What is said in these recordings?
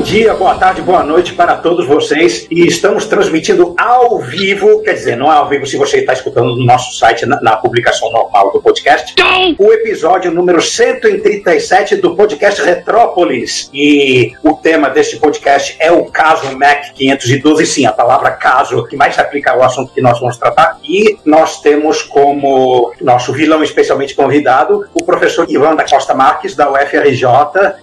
Bom dia, boa tarde, boa noite para todos vocês. E estamos transmitindo ao vivo, quer dizer, não é ao vivo se você está escutando no nosso site, na, na publicação normal do podcast, o episódio número 137 do podcast Retrópolis. E o tema deste podcast é o caso Mac 512. Sim, a palavra caso que mais se aplica ao assunto que nós vamos tratar. E nós temos como nosso vilão especialmente convidado o professor Ivan da Costa Marques, da UFRJ.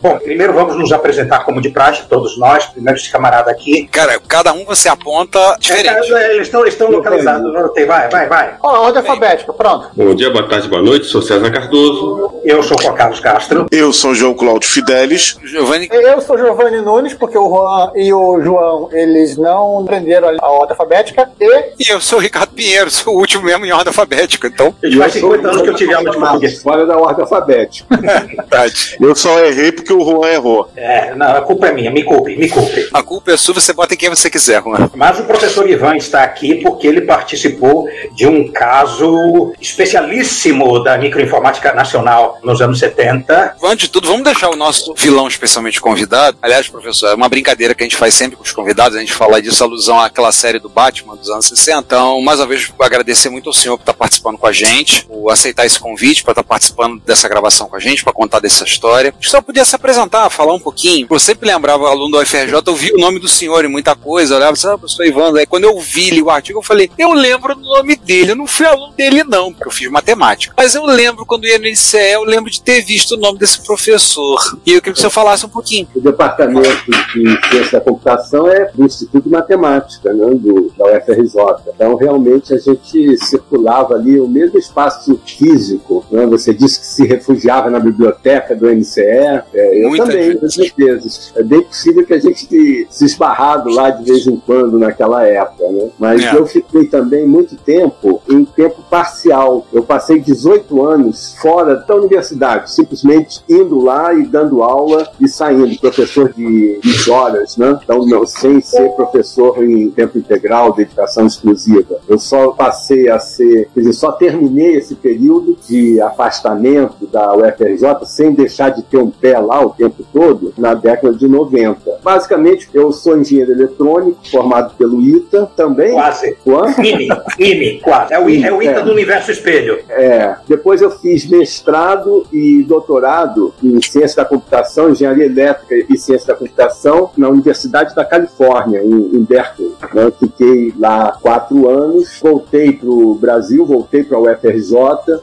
Bom, primeiro vamos nos apresentar como de praxe, todos nós, primeiro esse camarada aqui. Cara, cada um você aponta diferente. É, eles estão, estão localizados, não tem, vai, vai, vai. Ó, ordem alfabética, pronto. Bom dia, boa tarde, boa noite, sou César Cardoso. Eu sou Juan Carlos Castro. Eu sou João Cláudio Fidelis. Giovanni. Eu sou Giovanni Nunes, porque o Juan e o João, eles não aprenderam a ordem alfabética. E E eu sou o Ricardo Pinheiro, sou o último mesmo em ordem alfabética, então. Gente, faz 50 anos que eu tive aula de português. Fora da ordem alfabética. Eu só errei porque o Juan errou. É, não, a culpa é minha, me culpe, me culpe. A culpa é sua, você bota em quem você quiser, Juan. Mas o professor Ivan está aqui porque ele participou de um caso especialíssimo da microinformática nacional nos anos 70. Antes de tudo, vamos deixar o nosso vilão especialmente convidado. Aliás, professor, é uma brincadeira que a gente faz sempre com os convidados, a gente fala disso, alusão àquela série do Batman dos anos 60. Então, mais uma vez, agradecer muito ao senhor por estar participando com a gente, por aceitar esse convite, para estar participando dessa gravação com a gente, para contar dessa história. Só podia se apresentar, falar um pouquinho. Eu sempre lembrava, aluno do UFRJ, eu vi o nome do senhor em muita coisa, eu olhava assim, ah, professor Ivan. Aí quando eu vi o artigo, eu falei, eu lembro do nome dele, eu não fui aluno dele não, porque eu fiz matemática. Mas eu lembro, quando ia no ICE, eu lembro de ter visto o nome desse professor. E eu queria que o senhor falasse um pouquinho. O departamento de ciência da computação é do Instituto de Matemática, né, do, da UFRJ. Então, realmente, a gente circulava ali o mesmo espaço físico. Né? Você disse que se refugiava na biblioteca do NCE. É, eu Muita também, muitas vezes. É bem possível que a gente te- se esbarrado lá de vez em quando naquela época. Né? Mas É. eu fiquei também muito tempo em tempo parcial. Eu passei 18 anos fora da universidade, simplesmente indo lá e dando aula e saindo, professor de, de horas, né? Então, não, sem ser professor em tempo integral, dedicação exclusiva. Eu só passei a ser, quer dizer, só terminei esse período de afastamento da UFRJ sem deixar de ter um pé lá o tempo todo na década de 90. Basicamente, eu sou engenheiro eletrônico, formado pelo ITA, também. Quase. Juan? IME, IME, quase. É o, I- é o ITA É. do Universo Espelho. É, depois eu fiz mestrado e doutorado em ciência da computação, engenharia elétrica e ciência da computação na Universidade da Califórnia, em, em Berkeley. né? Fiquei lá quatro anos, voltei para o Brasil, voltei para a UFRJ,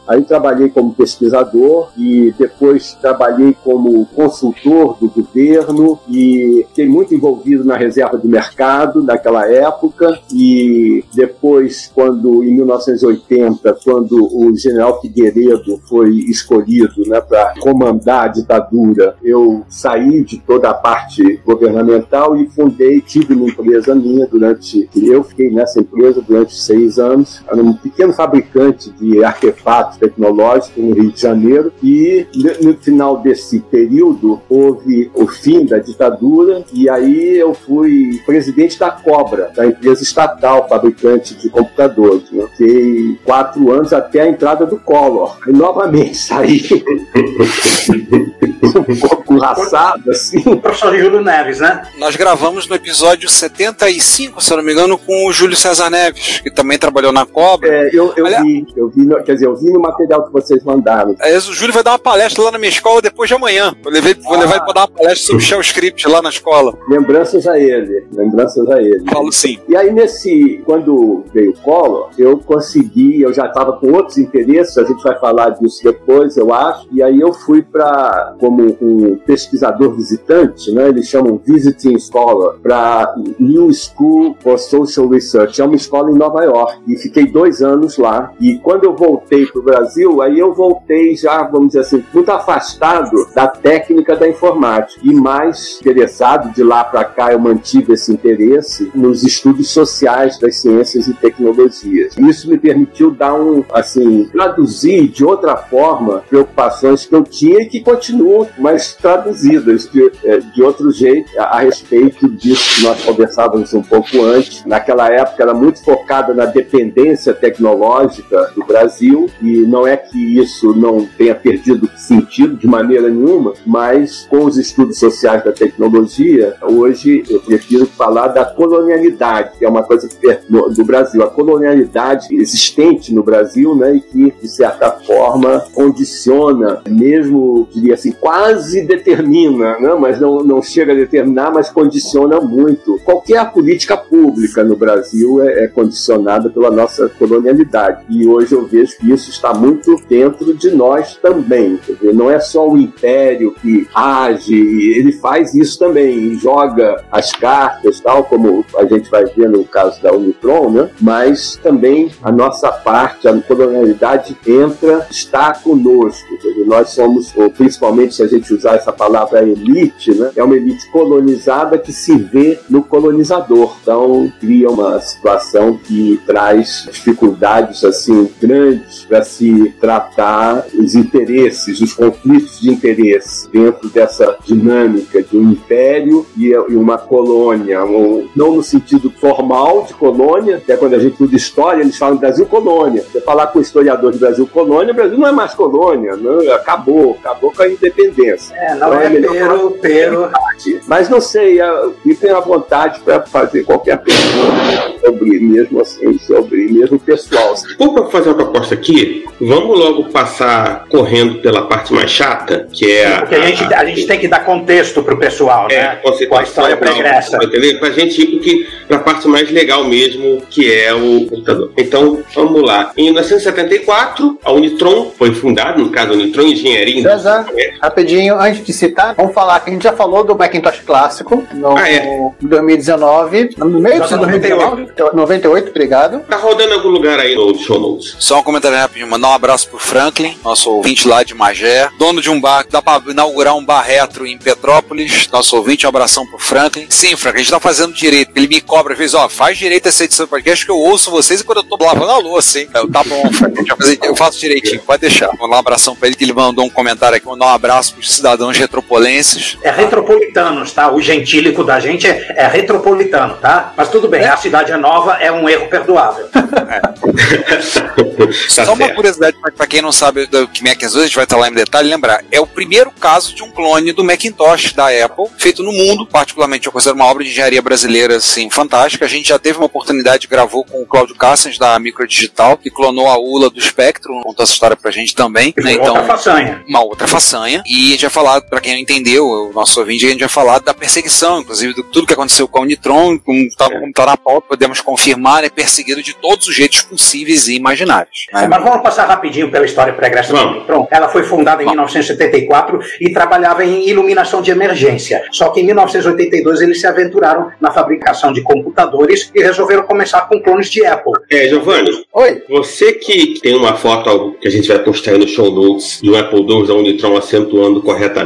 aí trabalhei como pesquisador e depois trabalhei como consultor do governo e fiquei muito envolvido na reserva do mercado naquela época e depois, quando em 1980, quando o general Figueiredo foi escolhido né, para comandar a ditadura, eu saí de toda a parte governamental e fundei, tive uma empresa minha durante. Eu fiquei nessa empresa durante seis anos, era um pequeno fabricante de artefatos tecnológicos no Rio de Janeiro, e no final desse período houve o fim da ditadura, e aí eu fui presidente da Cobra, da empresa estatal fabricante de computadores. Né? Fiquei quatro anos até a entrada do Collor. E novamente saí. um pouco laçado, assim. O professor Júlio Neves, né? Nós gravamos no episódio 75, se eu não me engano, com o Júlio César Neves, que também trabalhou na Cobra. É, eu, eu Aliás- vi, eu vi, no- quer dizer, eu vi no material que vocês mandaram. Aliás, o Júlio vai dar uma palestra lá na minha escola depois de amanhã. Eu levei, vou levar ele pra dar uma palestra sobre shell script lá na escola. Lembranças a ele, lembranças a ele. Falo sim. E aí, nesse, quando veio o Collor, eu consegui, eu já estava com outros interesses, a gente vai falar disso depois, eu acho, e aí eu fui para, como um pesquisador visitante, né, eles chamam Visiting Scholar, para New School for Social Research, é uma escola em Nova York, e fiquei dois anos lá, e quando eu voltei para o Brasil, aí eu voltei já, vamos dizer assim, muito afastado da técnica da informática, e mais interessado, de lá para cá eu mantive esse interesse nos estudos sociais das ciências e tecnologias. Isso me permitiu dar um, assim, traduzir de outra forma preocupações que eu tinha e que continuam, mas traduzidas de, eh, de outro jeito a, respeito disso que nós conversávamos um pouco antes. Naquela época era muito focada na dependência tecnológica do Brasil e não é que isso não tenha perdido sentido de maneira nenhuma, mas com os estudos sociais da tecnologia, hoje eu prefiro falar da colonialidade, que é uma coisa que no- do Brasil, a colonialidade existente no Brasil, né, e que de certa forma condiciona, mesmo diria assim, quase determina, né, mas não, não chega a determinar, mas condiciona muito. Qualquer política pública no Brasil é, é condicionada pela nossa colonialidade. E hoje eu vejo que isso está muito dentro de nós também. Dizer, não é só o império que age, ele faz isso também, joga as cartas, tal como a gente vai ver no caso da Unitron, né? mas também a nossa parte, a colonialidade entra, está conosco. Dizer, nós somos, ou principalmente se a gente usar essa palavra elite, né? é uma elite colonizada que se vê no colonizador. Então cria uma situação que traz dificuldades assim grandes para se tratar os interesses, os conflitos de interesse dentro dessa dinâmica de um império e uma colônia, um- não no sentido formal de colônia, que é quando a gente estuda história, eles falam Brasil colônia. Você falar com o historiador de Brasil colônia, o Brasil não é mais colônia, não, acabou, acabou com a independência. É, não Então é melhor pero, pero. mas não sei, eu- fiquem à vontade para fazer qualquer pergunta sobre mesmo assim, sobre mesmo pessoal. Vou fazer uma proposta aqui. Vamos logo passar correndo pela parte mais chata, que é a. Porque a gente, a gente tem que dar contexto pro pessoal, É, né? Com a história pregressa. Entendeu? Pra gente ir porque, pra parte mais legal mesmo, que é o computador. Então, vamos lá. Em 1974, a Unitron foi fundada, no caso, a Unitron Engenharia César, rapidinho, antes de citar, vamos falar que a gente já falou do Macintosh clássico no Ah, é. em 2019, no meio de tá 2019, 98, obrigado. Tá rodando em algum lugar aí no show notes. Só um comentário rapidinho, mandar um abraço pro Franklin, nosso ouvinte lá de Magé, dono de um bar, dá pra inaugurar um bar retro em Petrópolis, nosso ouvinte, um abração pro Franklin. Sim, Franklin, a gente tá fazendo direito, ele me cobra às vezes, ó, faz direito essa edição do podcast que eu ouço vocês e quando eu tô lavando a louça, hein? Eu, tá bom, Franklin, eu faço direitinho, pode deixar. Vou dar um abração pra ele, que ele mandou um comentário aqui, mandar um abraço pros cidadãos retropolenses. É retropolitanos, tá? O gentílico da gente é, é retropolitano, tá? Mas tudo bem, a cidade é nova, é um erro perdoável. Tá Só uma certo. curiosidade pra quem não sabe do que Macintosh, a gente vai estar lá em detalhe, lembrar, é o primeiro caso de um clone do Macintosh da Apple, feito no mundo, particularmente eu considero uma obra de engenharia brasileira, assim, fantástica. A gente já teve uma oportunidade, gravou com o Cláudio Cassens, da Microdigital, que clonou a ULA do Spectrum, contou essa história pra gente também, né, então... outra façanha. Uma outra façanha. E a gente vai falar, pra quem não entendeu, o nosso ouvinte, a gente vai falar da perseguição, inclusive, de tudo que aconteceu com a Unitron, como tá, como tá na pauta, podemos confirmar, é perseguido de todos os jeitos possíveis e imaginários. né? Mas vamos passar rapidinho pela história pregressa da Vamos. Unitron. Ela foi fundada em 1974 e trabalhava em iluminação de emergência. Só que em 1982 eles se aventuraram na fabricação de computadores e resolveram começar com clones de Apple. É, Giovanni, Oi, você que tem uma foto que a gente vai postar aí no show notes um Apple II da Unitron acentuando corretamente,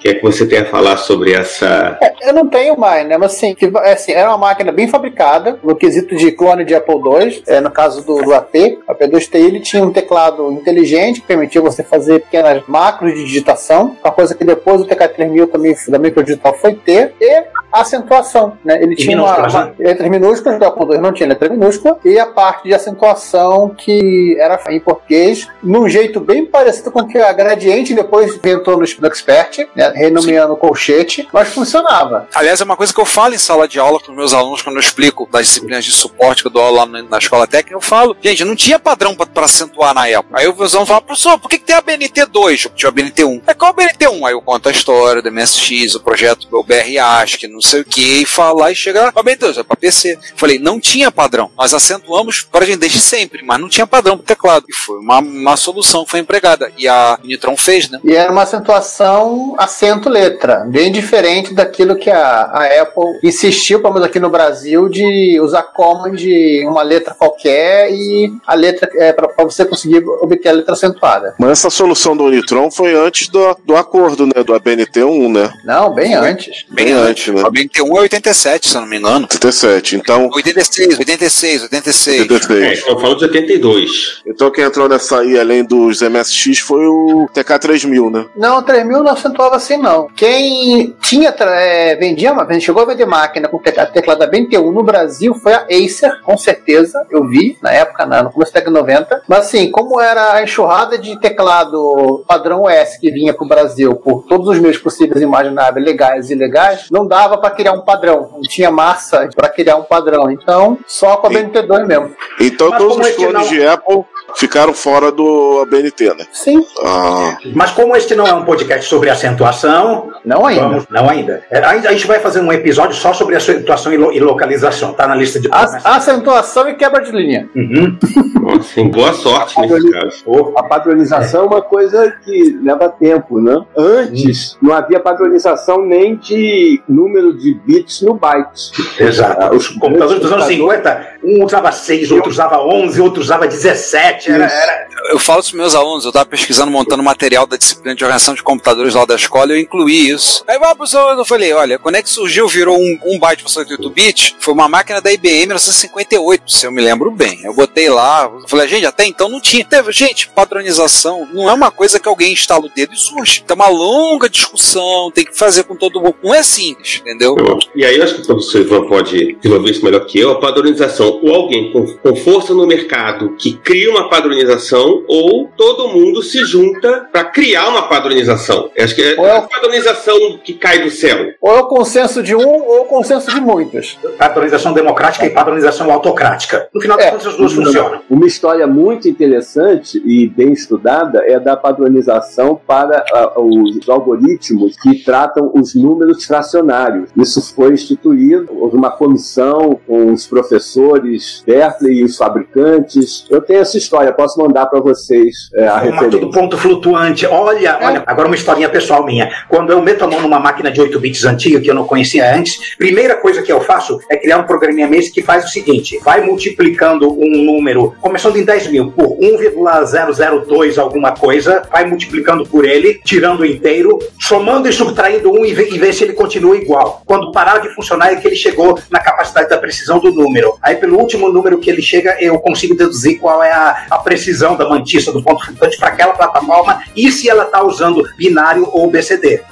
que é que você tem a falar sobre essa. É, eu não tenho mais, né? Mas assim, que, é, assim, era uma máquina bem fabricada, no quesito de clone de Apple II, é, no caso do, do AP. O AP2T ele tinha um teclado inteligente que permitia você fazer pequenas macros de digitação, uma coisa que depois o TK3000 também da Microdigital foi ter. E acentuação, né? Ele E tinha uma, uma né? letras minúsculas, o Apple II não tinha letra minúscula, e a parte de acentuação que era em português, num jeito bem parecido com o que a Gradiente depois inventou no Expert, né? renomeando colchete, mas funcionava. Aliás, é uma coisa que eu falo em sala de aula com meus alunos quando eu explico das disciplinas de suporte que eu dou aula lá na, na escola técnica. Eu falo, gente, não tinha padrão pra acentuar na época. Aí o meus falam, professor, por que, que tem a BNT2? Eu tinha a BNT1. É qual a BNT1? Aí eu conto a história do MSX, o projeto do BR ASCII, não sei o que, e falar e chega lá, a BNT2 é pra PC. Falei, não tinha padrão. Nós acentuamos para a gente desde sempre, mas não tinha padrão pro teclado. E foi uma, uma solução que foi empregada. E a Nitron fez, né? E era uma acentuação acento-letra, bem diferente daquilo que a, a Apple insistiu, pelo menos aqui no Brasil, de usar command de uma letra qualquer e a letra é para você conseguir obter a letra acentuada. Mas essa solução do Unitron foi antes do, do acordo, né? Do ABNT1, né? Não, bem antes. Bem antes, né? A BNT1 é 87, se eu não me engano. 77. Então, 86, 86, 86. 86. É, estão falando de 82. Então quem entrou nessa aí, além dos MSX, foi o TK3000, né? Não, 3000 não acentuava assim, não. Quem tinha, é, vendia, uma- chegou a vender máquina com teclado da BNT1 no Brasil foi a Acer, com certeza. Eu vi na época, na- no começo da década de 90. Mas assim, como era a enxurrada de teclado padrão US que vinha pro Brasil por todos os meios possíveis e imagináveis, legais e ilegais, não dava para criar um padrão. Não tinha massa para criar um padrão. Então, só com a BNT2 mesmo. Então Mas todos os é clones não- de Apple ficaram fora do ABNT, né? Sim, Ah, Mas como este não é um podcast sobre acentuação, não ainda. vamos, não ainda. É, A, a gente vai fazer um episódio só sobre acentuação e, lo- e localização. Tá na lista de. A- Acentuação e quebra de linha. Uhum. Nossa, boa sorte nesse caso. A padronização é uma coisa que leva tempo, né? Antes não havia padronização nem de número de bits no byte. exato. Os computadores dos anos computadores- 50, um usava 6, outro usava 11, outro usava 17. Era, era- Eu falo isso para meus alunos, eu estava pesquisando, montando material da disciplina de organização de computadores lá da escola, eu incluí isso. Aí, ah, professor, eu falei, olha, quando é que surgiu, virou um, um byte para 8 bits? Foi uma máquina da IBM em 1958, se eu me lembro bem. Eu botei lá, eu falei, gente, até então não tinha. Teve, gente, padronização não é uma coisa que alguém instala o dedo e surge. Tem uma longa discussão, tem que fazer com todo mundo. Não é simples, entendeu? E aí eu acho que o professor Ivan pode desenvolver isso melhor que eu, a padronização. Ou alguém com, com força no mercado que cria uma padronização, ou todo mundo se junta para criar uma padronização. Eu acho que é Ou é- a padronização que cai do céu. Ou é o consenso de um ou o consenso de muitos. padronização democrática e padronização autocrática. No final das É. contas, as duas funcionam. Uma história muito interessante e bem estudada é da padronização para ah, os algoritmos que tratam os números fracionários. Isso foi instituído, houve uma comissão com os professores Berkeley e os fabricantes. Eu tenho essa história, posso mandar para vocês é, a Formato referência. do ponto flutuante. Olha, olha, agora uma historinha pessoal minha. Quando eu meto a mão numa máquina de 8 bits antiga, que eu não conhecia antes, primeira coisa que eu faço é criar um programinha mesmo que faz o seguinte: vai multiplicando um número, começando em 10 mil, por 1,002 alguma coisa, vai multiplicando por ele, tirando o inteiro, somando e subtraindo um e ver, e ver se ele continua igual. Quando parar de funcionar é que ele chegou na capacidade da precisão do número. Aí, pelo último número que ele chega, eu consigo deduzir qual é a, a precisão da mantissa do ponto flutuante para aquela plataforma e se ela está usando binário ou BCD.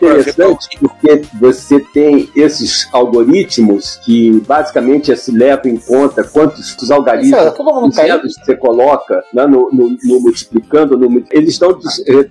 interessante porque você tem esses algoritmos que basicamente se levam em conta quantos os Isso é, algoritmos todo mundo tem. zeros que você coloca né, no, no- no multiplicando, no- eles dão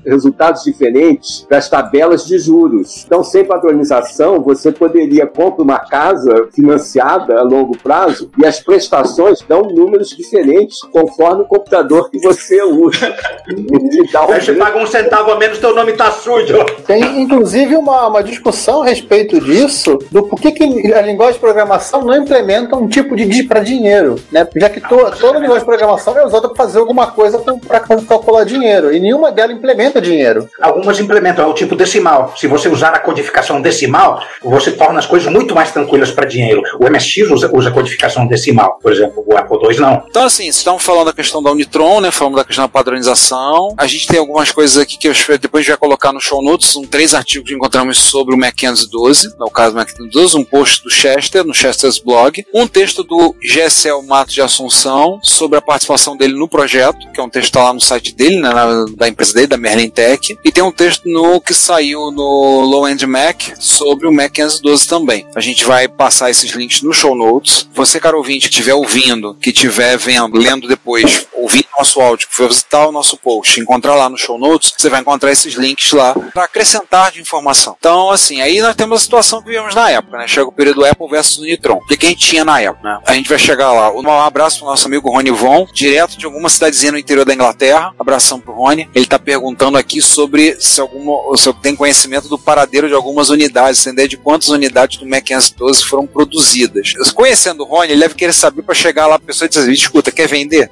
resultados diferentes para as tabelas de juros. Então, sem padronização, você poderia comprar uma casa financiada a longo prazo e as prestações dão números diferentes conforme o computador que você usa. Um Aí você paga um centavo a menos, teu nome tá sujo. Tem inclusive uma, uma discussão a respeito disso, do porquê que a linguagem de programação não implementa um tipo de para dinheiro, né? Já que to, toda linguagem de programação é usada para fazer alguma coisa para calcular dinheiro, e nenhuma delas implementa dinheiro. Algumas implementam, é o tipo decimal. Se você usar a codificação decimal, você torna as coisas muito mais tranquilas para dinheiro. O MSX usa, usa codificação decimal. por exemplo. O Apple II não. Então, assim, estamos falando da questão da Unitron, né? Falamos da questão da padronização. A gente tem algumas coisas aqui que eu espero- depois a gente vai colocar no show notes. São três artigos que encontramos sobre o Mac 512, no caso do Mac 512, um post do Chester, no Chester's blog, um texto do GSL Mato de Assunção sobre a participação dele no projeto, que é um texto que tá lá no site dele, né, na- da empresa dele, da Merlin Tech, e tem um texto no que saiu no Low End Mac sobre o Mac 512 também. A gente vai passar esses links no show notes. Você, caro ouvinte, que estiver ouvindo, que estiver vendo, lendo depois, ouvindo nosso áudio, que visitar o nosso post, encontrar lá no show notes, você vai encontrar esses links lá para acrescentar de informação. Então, assim, aí nós temos a situação que vivemos na época, né? Chega o período Apple versus Nitron. O que, a gente tinha na época, né? A gente vai chegar lá. Um abraço pro nosso amigo Rony Von, direto de alguma cidadezinha no interior da Inglaterra. Abração pro Rony. Ele tá perguntando aqui sobre se alguma, se tem conhecimento do paradeiro de algumas unidades, sem ideia de quantas unidades do Mac 512 foram produzidas. Conhecendo o Rony, ele deve querer saber para chegar lá a pessoa e dizer, escuta, quer vender?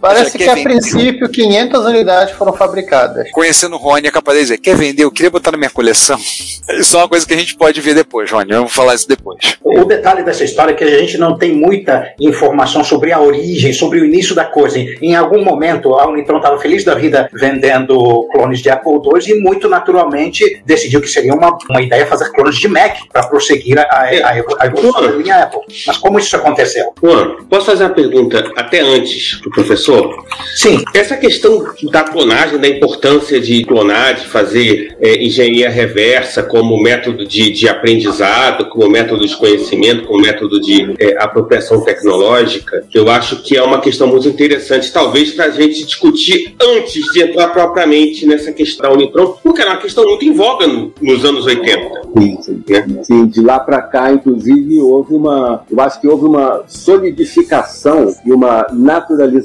Parece que a vender. princípio 500 unidades foram fabricadas. Conhecendo o Rony, é capaz de dizer, quer vender? Eu queria botar na minha coleção. Isso é uma coisa que a gente pode ver depois, Rony. Vamos falar isso depois. O detalhe dessa história é que a gente não tem muita informação sobre a origem, sobre o início da coisa. Em algum momento, a Unitron estava feliz da vida vendendo clones de Apple II e, muito naturalmente, decidiu que seria uma, uma ideia fazer clones de Mac para prosseguir a, a, a evo- a evolução da linha Apple. Mas como isso aconteceu? Juan, posso fazer uma pergunta até antes pro professor? Sim. Essa questão da clonagem, da importância de clonar, de fazer é, engenharia reversa como método de, de aprendizado, como método de conhecimento, como método de é, apropriação tecnológica, eu acho que é uma questão muito interessante, talvez para a gente discutir antes de entrar propriamente nessa questão Unitron, porque era uma questão muito em voga no- nos anos 80. Sim, sim. né? Sim, de lá para cá, inclusive, houve uma. Eu acho que houve uma solidificação e uma naturalização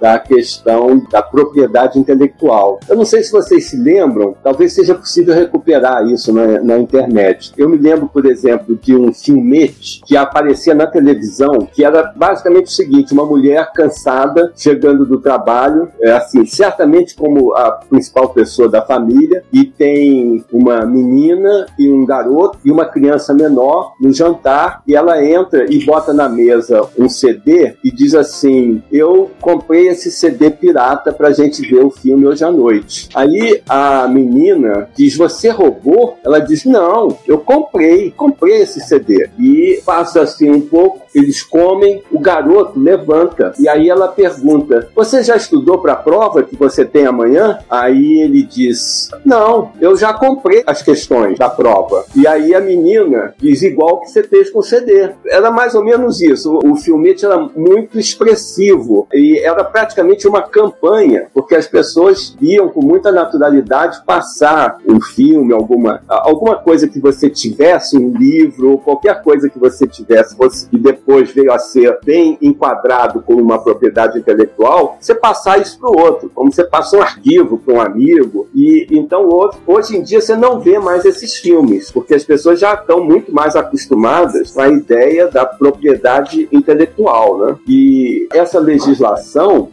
da questão da propriedade intelectual. Eu não sei se vocês se lembram, talvez seja possível recuperar isso na, na internet. Eu me lembro, por exemplo, de um filmete que aparecia na televisão, que era basicamente o seguinte: uma mulher cansada, chegando do trabalho, é assim, certamente como a principal pessoa da família, e tem uma menina e um garoto e uma criança menor no jantar, e ela entra e bota na mesa um CD e diz assim: Eu comprei esse CD pirata pra gente ver o filme hoje à noite. Aí a menina diz: Você roubou? Ela diz: Não, eu comprei, comprei esse CD. E passa assim um pouco, eles comem, o garoto levanta e aí ela pergunta: Você já estudou para a prova que você tem amanhã? Aí ele diz: Não, eu já comprei as questões da prova. E aí a menina diz: Igual que você fez com o CD. Era mais ou menos isso. O, filmete era muito expressivo e era praticamente uma campanha, porque as pessoas iam com muita naturalidade passar um filme, alguma, alguma coisa que você tivesse, um livro, qualquer coisa que você tivesse, fosse, e depois veio a ser bem enquadrado como uma propriedade intelectual, você passar isso para o outro, como você passa um arquivo para um amigo. E então hoje, hoje em dia você não vê mais esses filmes, porque as pessoas já estão muito mais acostumadas com a ideia da propriedade intelectual, né? E essa legislação,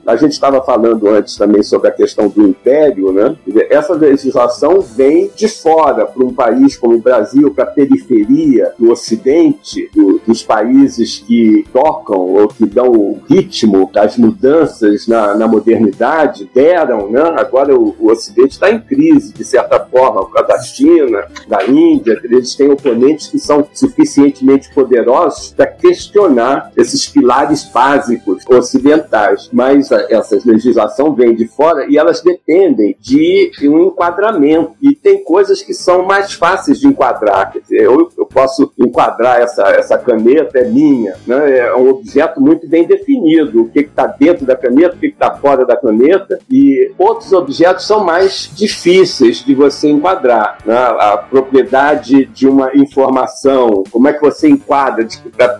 a gente estava falando antes também sobre a questão do império, né? Essa legislação vem de fora para um país como o Brasil, para a periferia do Ocidente, do- dos países que tocam ou que dão o ritmo das mudanças na, na modernidade, deram, né? Agora o, o Ocidente está em crise, de certa forma, por causa da China, da Índia, eles têm oponentes que são suficientemente poderosos para questionar esses pilares básicos ocidentais. Mas a- essa legislação vem de fora e elas dependem de um enquadramento. E tem coisas que são mais fáceis de enquadrar. Quer dizer, eu, eu posso enquadrar essa, essa caneta, é minha. Né? É um objeto muito bem definido. O que está dentro da caneta, o que está fora da caneta. E outros objetos são mais difíceis de você enquadrar. né? A propriedade de uma informação, como é que você enquadra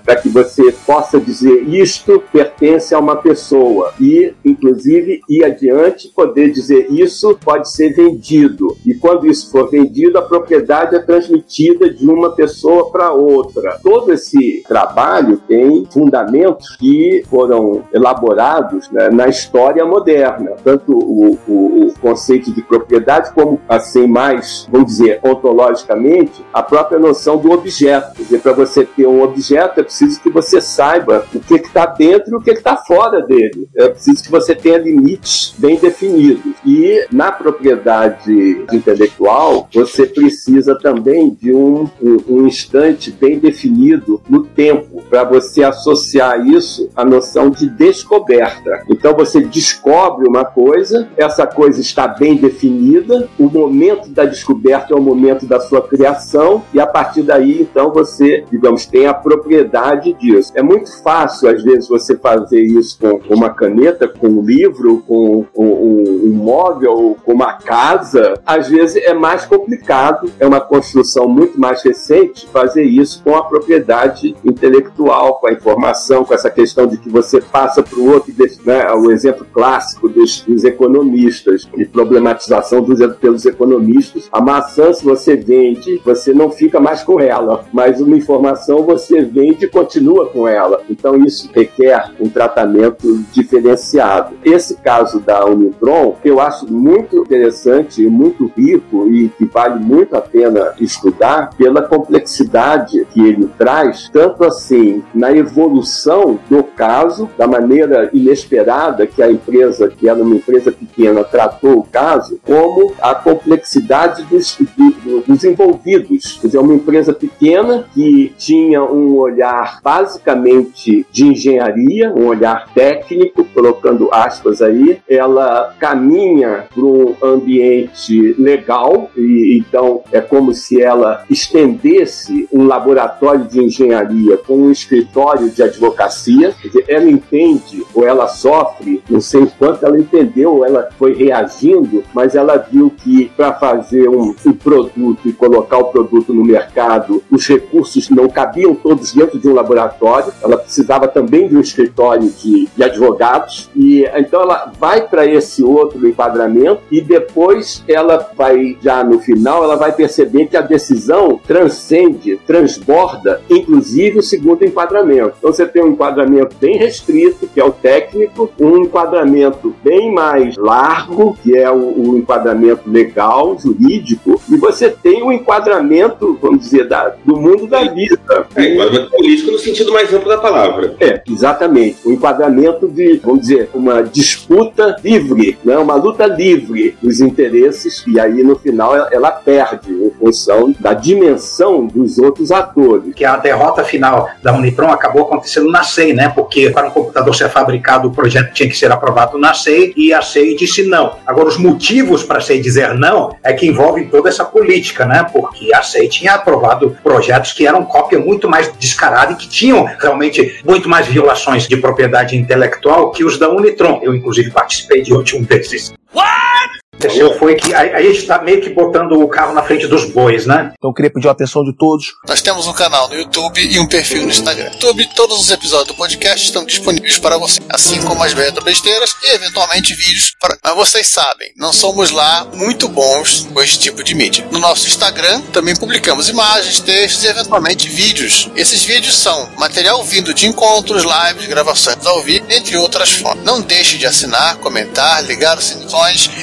para que você possa dizer isto pertence a uma pessoa e, inclusive, ir adiante, poder dizer isso pode ser vendido. E quando isso isso for vendido, a propriedade é transmitida de uma pessoa para outra. Todo esse trabalho tem fundamentos que foram elaborados né, na história moderna, tanto o, o, o, conceito de propriedade como, assim, mais, vamos dizer, ontologicamente, a própria noção do objeto. Quer dizer, para você ter um objeto, é preciso que você saiba o que está dentro e o que está fora dele. É preciso que você tenha limites bem definidos. E na propriedade intelectual, você precisa também de um, um, um instante bem definido no tempo, para você associar isso à noção de descoberta. Então você descobre uma coisa, essa coisa está bem definida, o momento da descoberta é o momento da sua criação, e a partir daí, então, você, digamos, tem a propriedade disso. É muito fácil, às vezes, você fazer isso com uma caneta, com um livro, com um, um móvel, com uma casa. Às vezes é mais complicado, é uma construção muito mais recente fazer isso com a propriedade intelectual, com a informação, com essa questão de que você passa para o outro, né, o exemplo clássico dos, dos economistas, de problematização dos, pelos economistas. A maçã, se você vende, você não fica mais com ela, mas uma informação você vende e continua com ela. Então isso requer um tratamento diferenciado. Esse caso da Unitron, eu acho muito interessante e muito rico e que vale muito a pena estudar pela complexidade que ele traz, tanto assim na evolução do caso, da maneira inesperada que a empresa, que era uma empresa pequena, tratou o caso, como a complexidade dos, dos envolvidos. Quer dizer, uma empresa pequena que tinha um olhar basicamente de engenharia, um olhar técnico, colocando aspas aí, ela caminha para um ambiente legal e então é como se ela estendesse um laboratório de engenharia com um escritório de advocacia. Dizer, ela entende ou ela sofre, não sei quanto ela entendeu ela foi reagindo, mas ela viu que para fazer um, um produto e colocar o produto no mercado, os recursos não cabiam todos dentro de um laboratório, ela precisava também de um escritório de, de advogados, e então ela vai para esse outro enquadramento e depois ela vai, já no final, ela vai perceber que a decisão transcende, transborda, inclusive o segundo enquadramento. Então você tem um enquadramento bem restrito, que é o técnico, um enquadramento bem mais largo, que é o, o enquadramento legal, jurídico, e você tem o um enquadramento, vamos dizer, da, do mundo da vida. É, enquadramento político no sentido mais amplo da palavra. É, exatamente. O enquadramento de, vamos dizer, uma disputa livre, né? uma luta livre dos interesses, e aí no final ela perde em função da dimensão dos outros atores. Que a derrota final da Unipron acabou acontecendo na SEI, né? Porque para um computador ser fabricado, o projeto tinha que ser aprovado na SEI e a SEI disse não. Agora, os motivos para a SEI dizer não é que envolvem toda essa política, né? Porque a SEI tinha aprovado projetos que eram cópia muito mais descarada e que tinham realmente muito mais violações de propriedade intelectual que os da Unitron. Eu, inclusive, participei de um desses. What? Aconteceu foi que a, a gente está meio que botando o carro na frente dos bois, né? Então eu queria pedir a atenção de todos. Nós temos um canal no YouTube e um perfil no Instagram. No YouTube, todos os episódios do podcast estão disponíveis para você, assim como as besteiras e eventualmente vídeos. Para... Mas vocês sabem, não somos lá muito bons com esse tipo de mídia. No nosso Instagram também publicamos imagens, textos e eventualmente vídeos. Esses vídeos são material vindo de encontros, lives, gravações ao vivo, entre outras formas. Não deixe de assinar, comentar, ligar os sininhos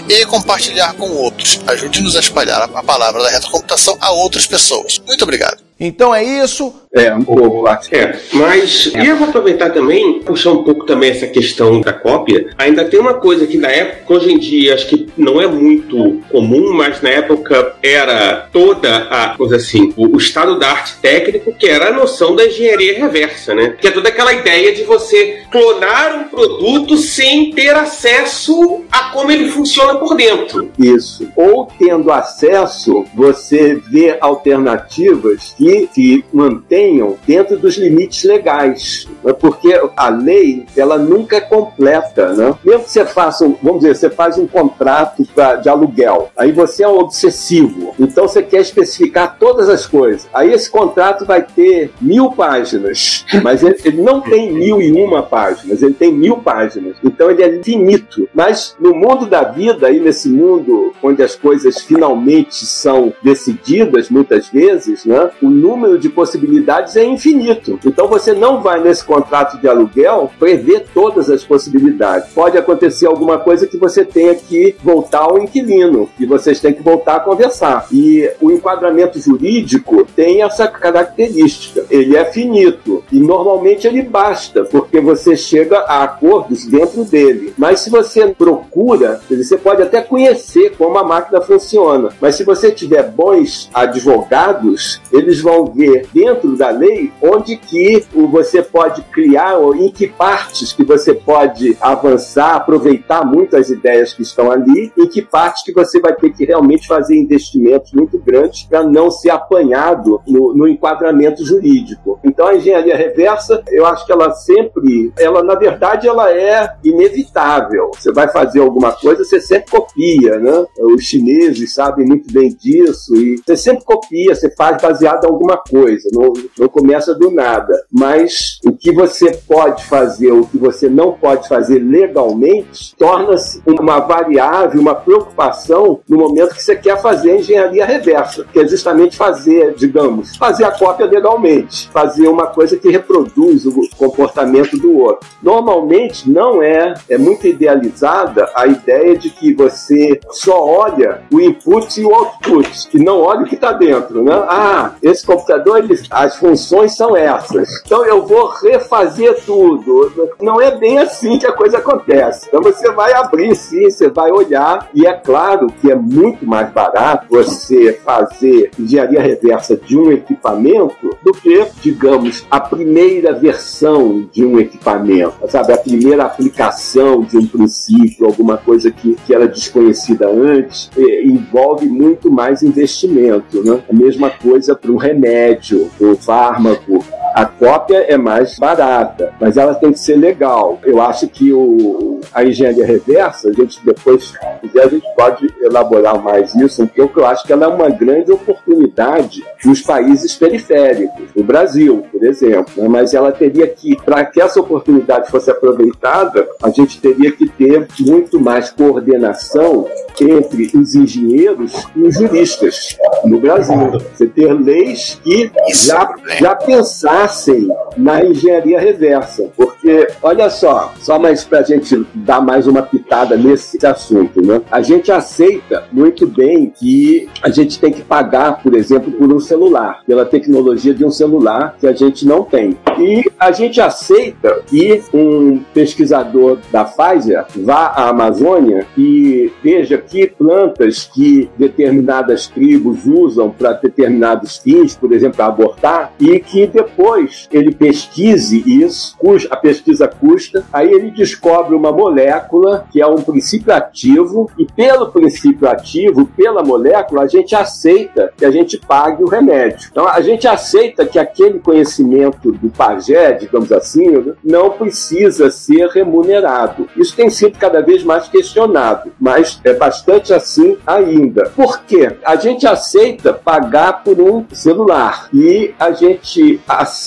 e compartilhar compartilhar com outros. Ajude-nos a espalhar a palavra da retrocomputação a outras pessoas. Muito obrigado. Então é isso. É, um pouco. É, mas é. e eu vou aproveitar também, puxar um pouco também essa questão da cópia. Ainda tem uma coisa que na época, hoje em dia, acho que não é muito comum, mas na época era toda a coisa assim, o, o estado da arte técnico, que era a noção da engenharia reversa, né? Que é toda aquela ideia de você clonar um produto sem ter acesso a como ele funciona por dentro. Isso. Ou tendo acesso, você vê alternativas que se mantêm dentro dos limites legais, né? porque a lei ela nunca é completa, né? Mesmo que você faça, um, vamos dizer, você faz um contrato pra, de aluguel, aí você é um obsessivo, então você quer especificar todas as coisas. Aí esse contrato vai ter mil páginas, mas ele, ele não tem mil e uma páginas, ele tem mil páginas. Então ele é finito. Mas no mundo da vida, aí nesse mundo onde as coisas finalmente são decididas, muitas vezes, né, o número de possibilidades é infinito. Então você não vai nesse contrato de aluguel prever todas as possibilidades. Pode acontecer alguma coisa que você tenha que voltar ao inquilino, e vocês têm que voltar a conversar. E o enquadramento jurídico tem essa característica. Ele é finito e normalmente ele basta, porque você chega a acordos dentro dele. Mas se você procura, você pode até conhecer como a máquina funciona, mas se você tiver bons advogados, eles vão ver dentro da lei onde que você pode criar ou em que partes que você pode avançar, aproveitar muito as ideias que estão ali, em que partes que você vai ter que realmente fazer investimentos muito grandes para não ser apanhado no, no enquadramento jurídico. Então a engenharia reversa, eu acho que ela sempre, ela na verdade ela é inevitável. Você vai fazer alguma coisa, você sempre copia, né? Os chineses sabem muito bem disso e você sempre copia, você faz baseado em alguma coisa, não, não começa do nada. Mas o que você pode fazer, o que você não pode fazer legalmente, torna-se uma variável, uma preocupação no momento que você quer fazer engenharia reversa, que é justamente fazer, digamos, fazer a cópia legalmente, fazer uma coisa que reproduz o comportamento do outro. Normalmente não é, é muito idealizada a ideia de que você só olha o input e o output, e não olha o que está dentro, né? Ah, esse computador, ele, as funções são essas. Então eu vou refazer tudo. Não é bem assim que a coisa acontece. Então você vai abrir sim, você vai olhar, e é claro que é muito mais barato você fazer engenharia reversa de um equipamento do que, digamos, a primeira versão de um equipamento, sabe? A primeira aplicação de um princípio, alguma coisa que, que era desconhecida antes, envolve muito mais investimento, né? A mesma coisa para um remédio, um fármaco. A cópia é mais barata, mas ela tem que ser legal. Eu acho que o, a engenharia reversa, a gente depois, se quiser, a gente pode elaborar mais isso, porque eu acho que ela é uma grande oportunidade nos países periféricos, no Brasil, por exemplo. Né? Mas ela teria que, para que essa oportunidade fosse aproveitada, a gente teria que ter muito mais coordenação entre os engenheiros e os juristas no Brasil. Você ter leis que já, já pensassem na engenharia reversa. Porque, olha só, só mais para a gente dar mais uma pitada nesse assunto, né? A gente aceita muito bem que a gente tem que pagar, por exemplo, por um celular, pela tecnologia de um celular que a gente não tem. E a gente aceita que um pesquisador da Pfizer vá à Amazônia e veja que plantas que determinadas tribos usam para determinados fins, por exemplo, para abortar, e que depois ele pesquise isso, a pesquisa custa, aí ele descobre uma molécula que é um princípio ativo, e pelo princípio ativo, pela molécula, a gente aceita que a gente pague o remédio. Então a gente aceita que aquele conhecimento do pajé, digamos assim, não precisa ser remunerado. Isso tem sido cada vez mais questionado, mas é bastante assim ainda. Por quê? A gente aceita pagar por um celular e a gente aceita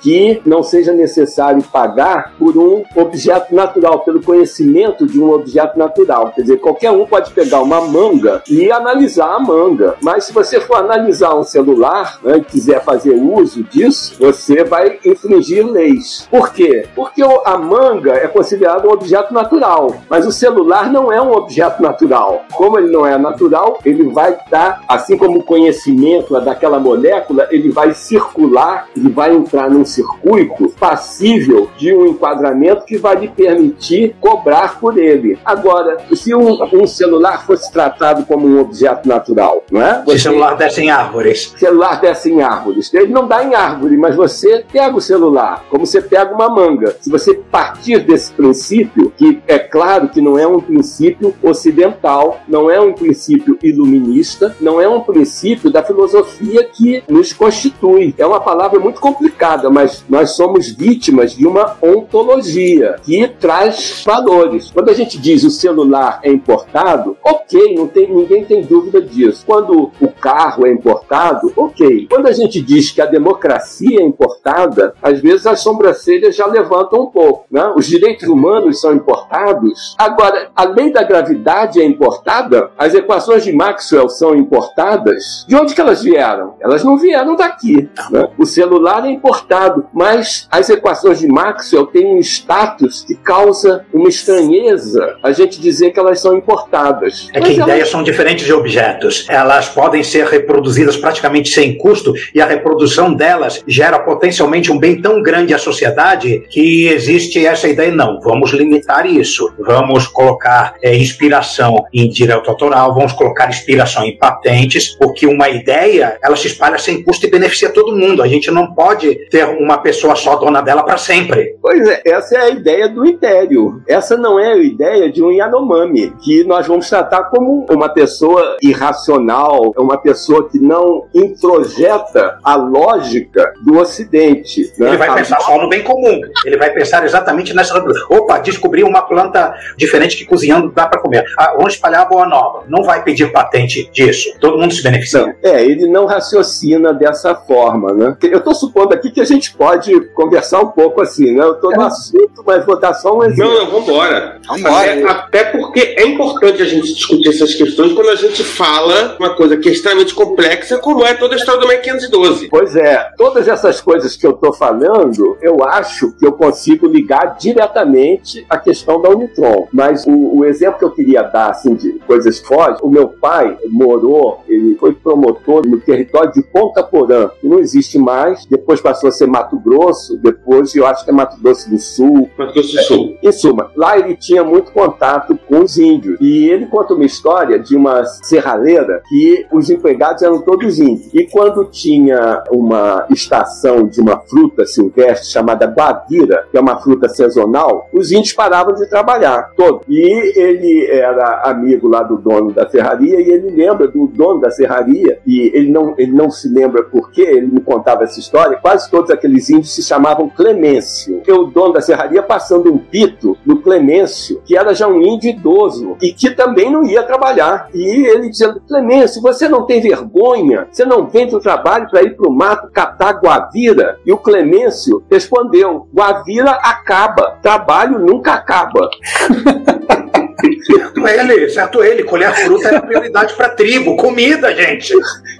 que não seja necessário pagar por um objeto natural, pelo conhecimento de um objeto natural. Quer dizer, qualquer um pode pegar uma manga e analisar a manga, mas se você for analisar um celular né, e quiser fazer uso disso, você vai infringir leis. Por quê? Porque a manga é considerada um objeto natural, mas o celular não é um objeto natural. Como ele não é natural, ele vai estar, assim como o conhecimento daquela molécula, ele vai circular, ele vai entrar num circuito passível de um enquadramento que vai lhe permitir cobrar por ele. Agora, se um, um celular fosse tratado como um objeto natural, não é? Se o celular desse em árvores. celular desce em árvores. Ele não dá em árvore, mas você pega o celular, como você pega uma manga. Se você partir desse princípio, que é claro que não é um princípio ocidental, não é um princípio iluminista, não é um princípio da filosofia que nos constitui. É uma palavra muito complicada, mas nós somos vítimas de uma ontologia que traz valores. Quando a gente diz o celular é importado, ok, não tem, ninguém tem dúvida disso. Quando o carro é importado, ok. Quando a gente diz que a democracia é importada, às vezes as sobrancelhas já levantam um pouco. Né? Os direitos humanos são importados. Agora, a lei da gravidade é importada, as equações de Maxwell são importadas. De onde que elas vieram? Elas não vieram daqui. né? O celular é importado, mas as equações de Maxwell têm um status que causa uma estranheza a gente dizer que elas são importadas. É Mas que elas- ideias são diferentes de objetos. Elas podem ser reproduzidas praticamente sem custo e a reprodução delas gera potencialmente um bem tão grande à sociedade que existe essa ideia, não, vamos limitar isso. Vamos colocar é, inspiração em direito autoral, vamos colocar inspiração em patentes, porque uma ideia, ela se espalha sem custo e beneficia todo mundo. A gente não pode ter uma pessoa só dona dela para sempre. Pois é, essa é a ideia do império. Essa não é a ideia de um Yanomami, que nós vamos tratar como uma pessoa irracional, uma pessoa que não introjeta a lógica do Ocidente. né? Ele vai A- pensar só no bem comum. Ele vai pensar exatamente nessa. Opa, descobri uma planta diferente que cozinhando dá para comer. Ah, vamos espalhar a boa nova. Não vai pedir patente disso. Todo mundo se beneficia. É, ele não raciocina dessa forma, né? Eu estou supondo aqui que a gente pode conversar um pouco assim, né? Eu estou no assunto, mas vou dar só um exemplo. Não, não, vambora. Vambora. Até, até porque é importante a gente discutir essas questões quando a gente fala uma coisa que é extremamente complexa, como é toda a história do Mike 512. Pois é, todas essas coisas que eu estou falando, eu acho que eu consigo ligar diretamente à questão da Unitron. Mas o, o exemplo que eu queria dar, assim, de coisas fortes, o meu pai morou, ele foi promotor no território de Ponta Porã, que não existe mais, depois passou a ser Mato Grosso, depois eu acho que é Mato Grosso do Sul, Mato Grosso do Sul. em suma, lá ele tinha muito contato com os índios. E ele conta uma história de uma serralheira que os empregados eram todos índios. E quando tinha uma estação de uma fruta silvestre chamada guavira, que é uma fruta sazonal, os índios paravam de trabalhar, todos. E ele era amigo lá do dono da serraria e ele lembra do dono da serraria e ele não, ele não se lembra por quê, ele me contava essa história. Quase todos aqueles índios se chamavam Clemêncio. E o dono da serraria passando um pito no Clemêncio, que era já um índio idoso e que também não ia trabalhar. E ele dizendo: Clemêncio, você não tem vergonha? Você não vem do trabalho para ir para o mato catar guavira? E Clemêncio respondeu: Guavira acaba, trabalho nunca acaba. Certo ele, certo ele. Colher fruta é prioridade para tribo, comida, gente.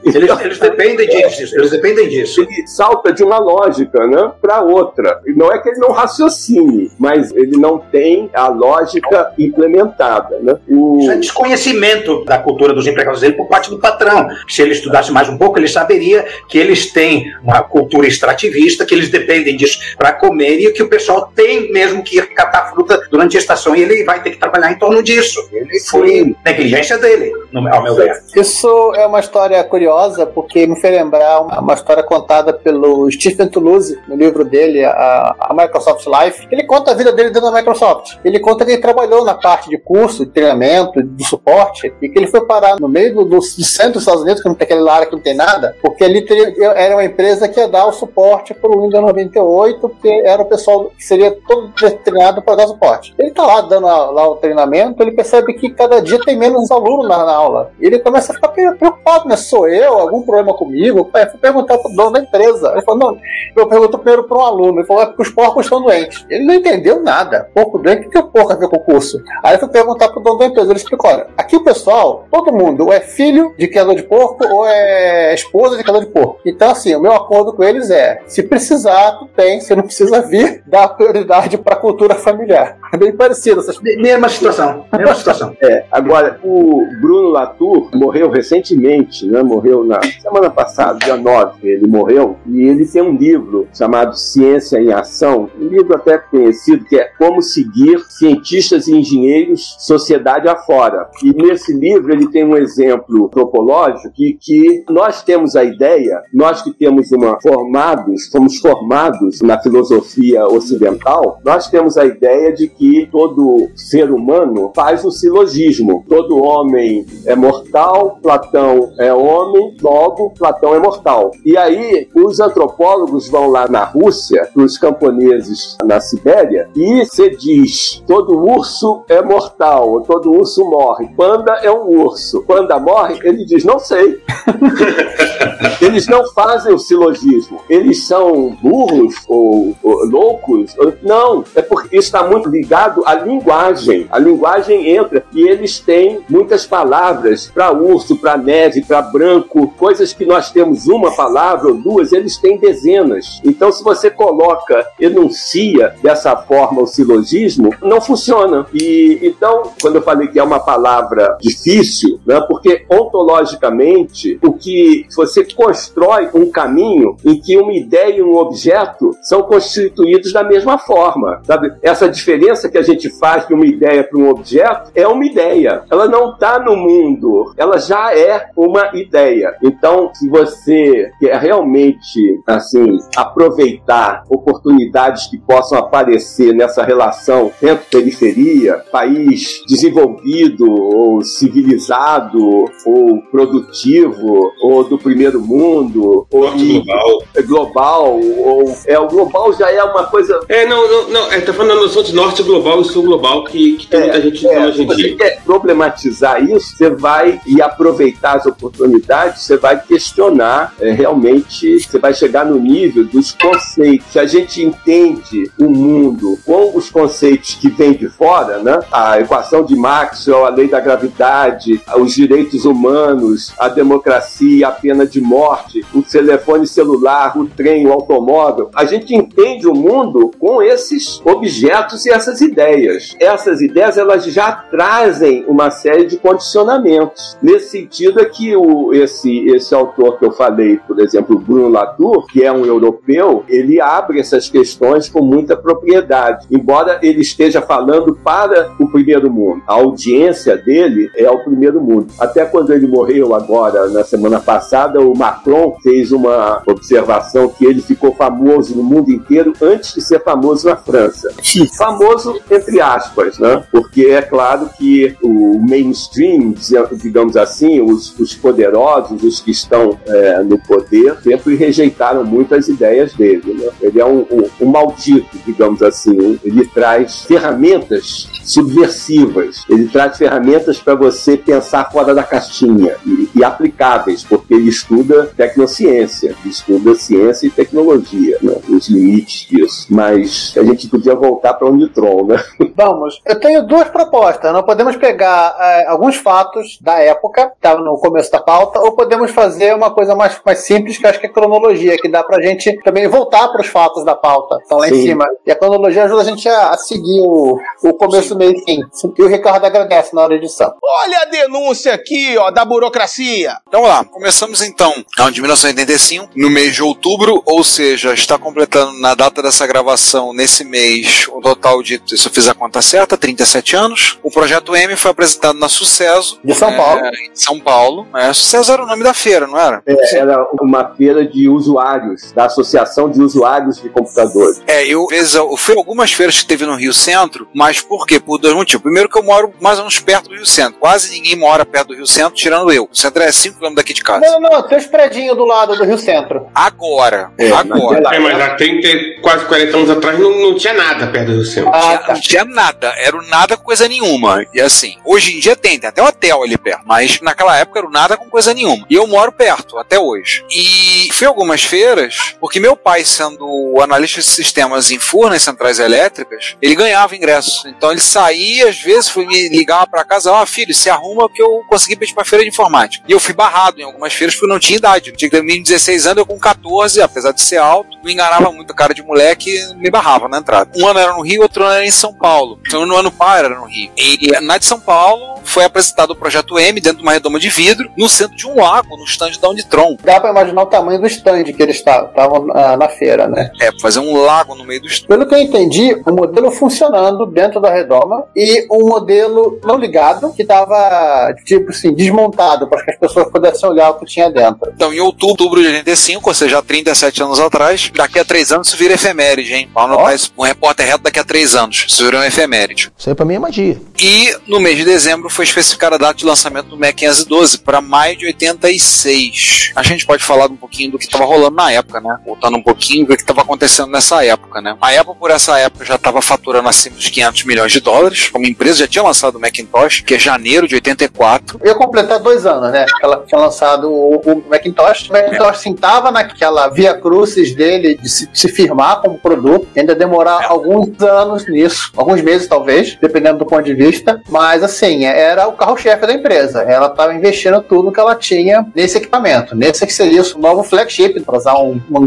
Eles, eles dependem disso. Eles dependem disso. ele salta de uma lógica né, para outra. Não é que ele não raciocine, mas ele não tem a lógica implementada. Né? O... Isso é desconhecimento da cultura dos empregados dele por parte do patrão. Se ele estudasse mais um pouco, ele saberia que eles têm uma cultura extrativista, que eles dependem disso para comer e que o pessoal tem mesmo que ir catar fruta durante a estação e ele vai ter que trabalhar em torno disso. Ele foi negligência dele, ao meu ver. Isso é uma história curiosa, porque me fez lembrar uma, uma história contada pelo Stephen Toulouse, no livro dele, a, a Microsoft Life. Ele conta a vida dele dentro da Microsoft. Ele conta que ele trabalhou na parte de curso, de treinamento, de suporte, e que ele foi parar no meio do, do, centro dos Estados Unidos, que não tem aquela área que não tem nada, porque ali teria- era uma empresa que ia dar o suporte para o Windows 98, porque era o pessoal que seria todo treinado para dar suporte. Ele tá lá dando a- lá o treinamento, ele percebe que cada dia tem menos aluno na, na aula. E ele começa a ficar pre- preocupado, né? Sou eu? Algum problema comigo? Aí fui perguntar pro dono da empresa. Ele falou, não, eu pergunto primeiro para um aluno. Ele falou, é porque os porcos estão doentes. Ele não entendeu nada. Porco doente, o que é o porco a ver com o curso? Aí eu fui perguntar pro dono da empresa. Ele explicou, olha, aqui o pessoal, todo mundo, ou é filho de criador de porco, ou é esposa de criador de porco. Então, assim, o meu acordo com eles é, se precisar, tu tem, se não precisa vir, dá prioridade para a cultura familiar. É bem parecido essas Mesma situação. Mesma situação. É, agora, o Bruno Latour morreu recentemente, né? morreu na semana passada, dia 9, ele morreu, e ele tem um livro chamado Ciência em Ação, um livro até conhecido que é Como Seguir Cientistas e Engenheiros Sociedade Afora. E nesse livro ele tem um exemplo antropológico que, que nós temos a ideia, nós que temos uma formados, fomos formados na filosofia ocidental, nós temos a ideia de que todo ser humano faz um silogismo. Todo homem é mortal, Platão é homem, logo Platão é mortal. E aí os antropólogos vão lá na Rússia, os camponeses na Sibéria, e se diz todo urso é mortal, todo urso morre. Panda é um urso. Panda morre, ele diz não sei. Eles não fazem o silogismo. Eles são burros ou, ou loucos? Não, é porque está muito ligado à linguagem. A linguagem entra e eles têm muitas palavras para urso, para neve, para branco, coisas que nós temos uma palavra ou duas, eles têm dezenas. Então, se você coloca, enuncia dessa forma o silogismo, não funciona. E então, quando eu falei que é uma palavra difícil, né, porque ontologicamente o que você constrói um caminho em que uma ideia e um objeto são constituídos da mesma forma. Sabe? Essa diferença que a gente faz de uma ideia para um objeto é uma ideia. Ela não está no mundo, ela já é uma ideia. Então, se você quer realmente assim aproveitar oportunidades que possam aparecer nessa relação centro-periferia, país desenvolvido ou civilizado ou produtivo ou do primeiro mundo ou global. global ou é o global já é uma coisa É, não, não, não é, tá falando da noção de norte global e sul global que, que tem muita gente é, falando hoje em você dia. quer problematizar isso, você vai e aproveitar as oportunidades, você vai questionar é, realmente, você vai chegar no nível dos conceitos. Se a gente entende o mundo com os conceitos que vêm de fora, né? A equação de Maxwell, a lei da gravidade, os direitos humanos, a democracia, a pena de morte, o telefone celular, o trem, o automóvel. A gente entende o mundo com esses objetos e essas ideias. Essas ideias elas já trazem uma série de condicionamentos. Nesse sentido é que o, esse, esse autor que eu falei, por exemplo, Bruno Latour, que é um europeu, ele abre essas questões com muita propriedade, embora ele esteja falando para o primeiro mundo. A audiência dele é ao primeiro mundo. Até quando ele morreu agora, na semana passada, o Macron fez uma observação que ele ficou famoso no mundo inteiro antes de ser famoso na França. Famoso entre aspas, né? Porque é claro que o mainstream, digamos assim, os, os poderosos, os que estão é, no poder, sempre rejeitaram muito as ideias dele. Né? Ele é um, um, um maldito, digamos assim. Ele traz ferramentas subversivas. Ele traz ferramentas para você pensar fora da caixinha e, e, aplicáveis, porque ele estuda tecnociência, ele estuda ciência e tecnologia, né? os limites disso. Mas a gente podia voltar para o Neutron, né? Vamos. Eu tenho duas propostas. Nós podemos pegar é, alguns fatos da época, que estavam no começo da pauta, ou podemos fazer uma coisa mais, mais simples, que acho que é cronologia, que dá pra gente também voltar para os fatos da pauta. Estão lá Sim. em cima. E a cronologia ajuda a gente a, a seguir o, o começo, meio e fim. E o Ricardo agradece na hora da edição. Olha a denúncia aqui, ó, da burocracia. Então vamos lá, começamos então ano de 1985, no mês de outubro, ou seja, está completando na data dessa gravação, nesse mês, o total de, se eu fiz a conta certa, 37 anos. O projeto M foi apresentado na Sucesso. De São Paulo. É, em São Paulo. É, Sucesso era o nome da feira, não era? É, era uma feira de usuários, da Associação de Usuários de Computadores. É, eu, eu fui a algumas feiras que teve no Rio Centro, mas por quê? Por dois motivos. Primeiro que eu moro mais ou menos perto do Rio Centro. Quase ninguém mora perto do Rio Centro, tirando eu. O centro é 5 km daqui de casa. Não, não, não. Tem os predinhos do lado do Rio Centro. Agora. É, agora. naquela É, mas há 30, quase 40 anos atrás não, não tinha nada perto do Rio Centro. Ah, Tinha- tá. Não tinha nada, era o nada com coisa nenhuma. E assim, hoje em dia tem, tem até hotel ali perto, mas naquela época era nada com coisa nenhuma. E eu moro perto, até hoje. E fui a algumas feiras, porque meu pai, sendo analista de sistemas em Furnas Centrais Elétricas, ele ganhava ingresso. Então ele saía, às vezes, foi me ligar pra casa, ó, filho, se arruma que eu consegui pedir pra feira de informática. E eu fui barrado em algumas feiras porque não tinha idade. Eu tinha que ter mínimo 16 anos, eu com 14, apesar de ser alto, não enganava muito cara de moleque me barrava na entrada. Um ano era no Rio, outro ano era em São Paulo. Então no ano par era no Rio. E na de São Paulo foi apresentado o projeto M dentro de uma redoma de vidro, no centro de um lago, no stand da Unitron. Dá pra imaginar o tamanho do stand que eles estavam ah, na feira, né? É, fazer um lago no meio do stand. Pelo que eu entendi, o modelo funcionando dentro da redoma e um modelo não ligado que tava, tipo assim, desmontado para que as pessoas pudessem olhar o que tinha dentro. Então, em outubro de 85, ou seja, há 37 anos atrás, daqui a 3 anos isso vira efeméride, hein? Paulo oh. faz um repórter reto daqui a 3 anos. Isso vira um efeméride. Isso aí pra mim é magia. E no mês de dezembro foi especificada a data de lançamento do Mac 512 para maio de 86. A gente pode falar um pouquinho do que estava rolando na época, né? Voltando um pouquinho do que estava acontecendo nessa época, né? A Apple, por essa época, já estava faturando acima dos 500 milhões de dólares. Como empresa, já tinha lançado o Macintosh, que é janeiro de 84. Eu ia completar dois anos, né? Ela tinha lançado o, o Macintosh. O Macintosh, é. sim, tava naquela via crucis dele de se, de se firmar como produto. Ainda demorar é. alguns anos nisso. Alguns meses, talvez, dependendo do ponto de vista. Mas, assim, era o carro-chefe da empresa. Ela estava investindo tudo que ela tinha nesse equipamento. Nesse que seria o novo flagship, para usar um, um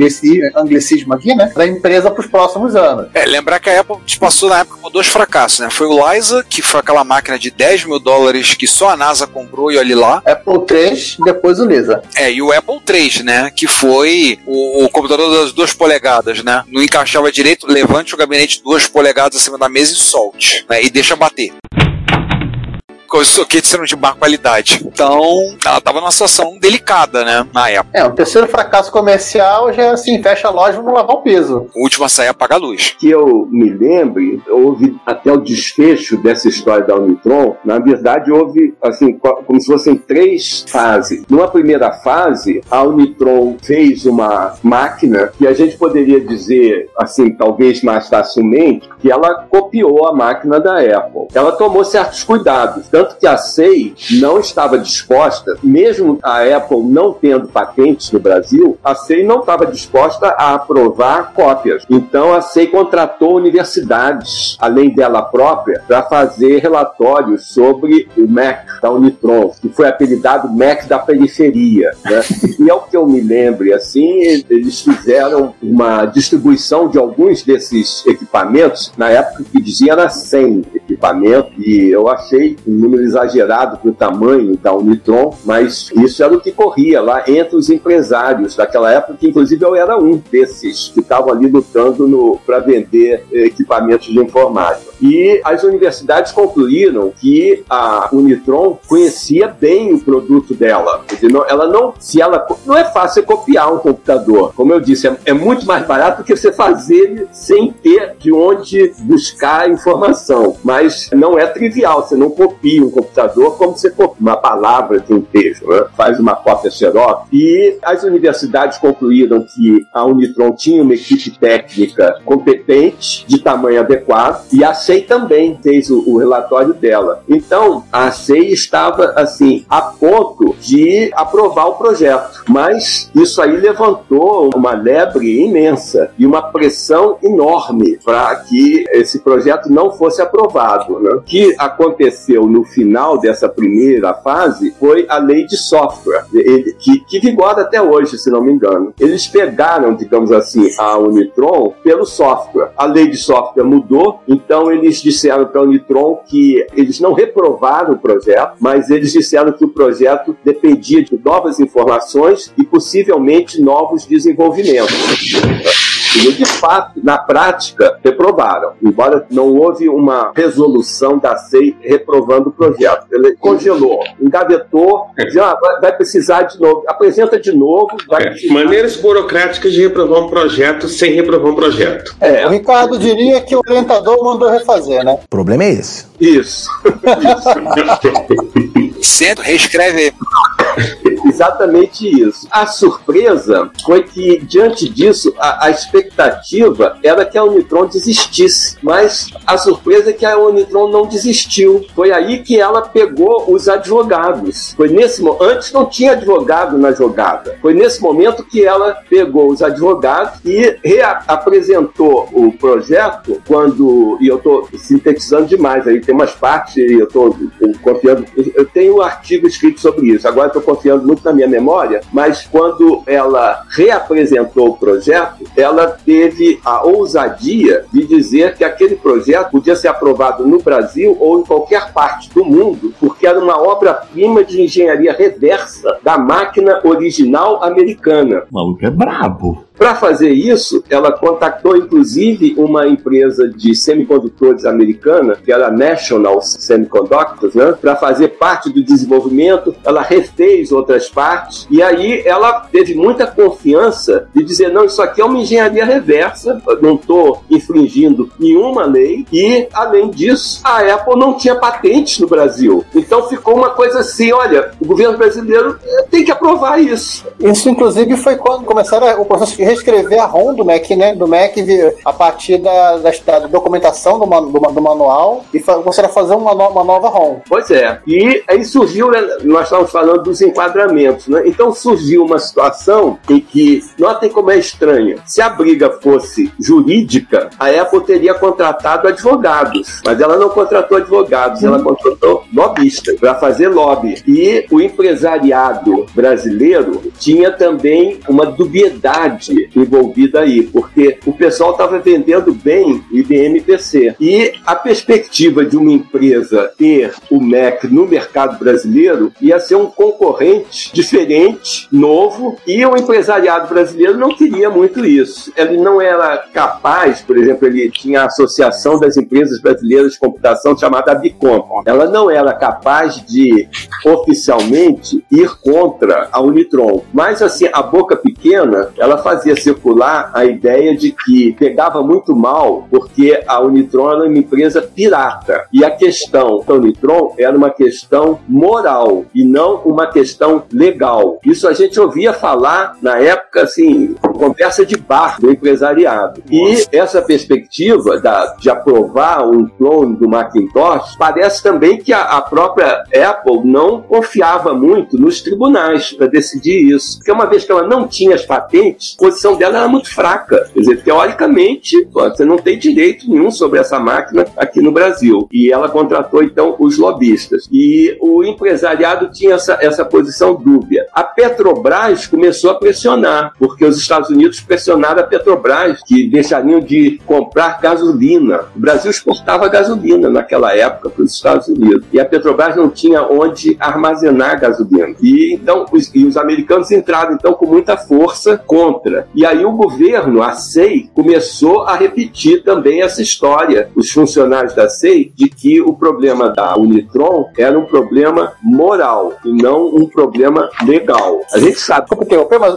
anglicismo aqui, né? Da empresa para os próximos anos. É, lembrar que a Apple passou na época por dois fracassos, né? Foi o Liza, que foi aquela máquina de 10 mil dólares que só a NASA comprou e olhe lá. Apple 3, depois o Lisa. É, e o Apple 3, né? Que foi o, o computador das duas polegadas, né? Não encaixava direito, levante o gabinete duas polegadas acima da mesa e solte, né? E deixa bater os soquetes eram de má qualidade. Então, ela tava numa situação delicada, né, na época. É, o terceiro fracasso comercial já, assim, fecha a loja e não lavar o piso. O último a sair apaga a luz. Que eu me lembre, houve até o desfecho dessa história da Unitron, na verdade houve, assim, como se fossem três fases. Numa primeira fase, a Unitron fez uma máquina que a gente poderia dizer, assim, talvez mais facilmente, que ela copiou a máquina da Apple. Ela tomou certos cuidados tanto que a SEI não estava disposta, mesmo a Apple não tendo patentes no Brasil, a SEI não estava disposta a aprovar cópias. Então a SEI contratou universidades, além dela própria, para fazer relatórios sobre o Mac da Unitron, que foi apelidado Mac da periferia. Né? e ao que eu me lembre, assim, eles fizeram uma distribuição de alguns desses equipamentos, na época que dizia era 100 equipamentos, e eu achei um número exagerado para o tamanho da Unitron, mas isso era o que corria lá entre os empresários daquela época, que inclusive eu era um desses que estavam ali lutando para vender equipamentos de informática. E as universidades concluíram que a Unitron conhecia bem o produto dela. Ela não, se ela não é fácil copiar um computador. Como eu disse, é, é muito mais barato do que você fazer sem ter de onde buscar informação. Mas não é trivial. Você não copia um computador como você copia uma palavra de um texto, né? faz uma cópia xerox. E as universidades concluíram que a Unitron tinha uma equipe técnica competente, de tamanho adequado, e a SEI também fez o, o relatório dela. Então, a SEI estava, assim, a ponto de aprovar o projeto. Mas isso aí levantou uma lebre imensa e uma pressão enorme para que esse projeto não fosse aprovado. Né? O que aconteceu no final dessa primeira fase foi a lei de software, ele, que, que vigora até hoje, se não me engano. Eles pegaram, digamos assim, a Unitron pelo software. A lei de software mudou, então eles disseram para a Unitron que eles não reprovaram o projeto, mas eles disseram que o projeto dependia de novas informações e possivelmente novos desenvolvimentos. E, de fato, na prática, reprovaram. Embora não houve uma resolução da SEI reprovando o projeto. Ele congelou, engavetou, disse, ah, vai precisar de novo, apresenta de novo. É, maneiras burocráticas de reprovar um projeto sem reprovar um projeto. É, o Ricardo diria que o orientador mandou refazer, né? O problema é esse. Isso. Sendo, reescreve. Exatamente isso. A surpresa foi que, diante disso, a, a, expectativa era que a Unitron desistisse. Mas a surpresa é que a Unitron não desistiu. Foi aí que ela pegou os advogados. Foi nesse Antes não tinha advogado na jogada. Foi nesse momento que ela pegou os advogados e reapresentou o projeto quando. E eu estou sintetizando demais aí, tem umas partes e eu estou confiando. Eu tenho um artigo escrito sobre isso. Agora estou confiando muito na minha memória, mas quando ela reapresentou o projeto, ela teve a ousadia de dizer que aquele projeto podia ser aprovado no Brasil ou em qualquer parte do mundo, porque era uma obra-prima de engenharia reversa da máquina original americana. O maluco é brabo. Para fazer isso, ela contactou inclusive uma empresa de semicondutores americana, que era a National Semiconductors, né, para fazer parte do desenvolvimento. Ela refez outras partes e aí ela teve muita confiança de dizer: não, isso aqui é uma engenharia reversa, não estou infringindo nenhuma lei e, além disso, a Apple não tinha patentes no Brasil. Então ficou uma coisa assim: olha, o governo brasileiro eh, tem que aprovar isso. Isso, inclusive, foi quando começaram o processo de reescrever a ROM do Mac, né? Do Mac a partir da, da, da documentação do, do, do, manual e começaram a fazer uma, no, uma nova ROM. Pois é. E aí surgiu, né, nós estávamos falando dos enquadramentos, né? Então surgiu uma situação em que, notem como é estranho, se a briga fosse jurídica, a Apple teria contratado advogados, mas ela não contratou advogados, ela contratou lobistas para fazer lobby. E o empresariado brasileiro tinha também uma dubiedade envolvida aí, porque o pessoal estava vendendo bem IBM PC. E a perspectiva de uma empresa ter o Mac no mercado brasileiro ia ser um concorrente diferente, novo, e o empresariado brasileiro não queria muito isso. Ele não era capaz, por exemplo, ele tinha a Associação das Empresas Brasileiras de Computação chamada Bicom. Ela não era capaz de oficialmente ir contra a Unitron. Mas assim, a boca pequena, ela fazia circular a ideia de que pegava muito mal porque a Unitron era uma empresa pirata. E a questão da Unitron era uma questão moral e não uma questão legal. Isso a gente ouvia falar na época, assim, conversa de bar do empresariado. E essa perspectiva da, de aprovar um clone do Macintosh parece também que a, a própria Apple não confiava muito nos tribunais para decidir isso. Porque uma vez que ela não tinha as patentes, posição dela era muito fraca. Quer dizer, teoricamente, você não tem direito nenhum sobre essa máquina aqui no Brasil. E ela contratou, então, os lobistas. E o empresariado tinha essa, essa posição A Petrobras começou a pressionar, porque os Estados Unidos pressionaram a Petrobras, que deixariam de comprar gasolina. O Brasil exportava gasolina naquela época para os Estados Unidos. E a Petrobras não tinha onde armazenar gasolina. E então os, e os americanos entraram então com muita força contra e aí o governo, a SEI, começou a repetir também essa história, os funcionários da SEI, de que o problema da Unitron era um problema moral e não um problema legal. A gente sabe. Interromper, mas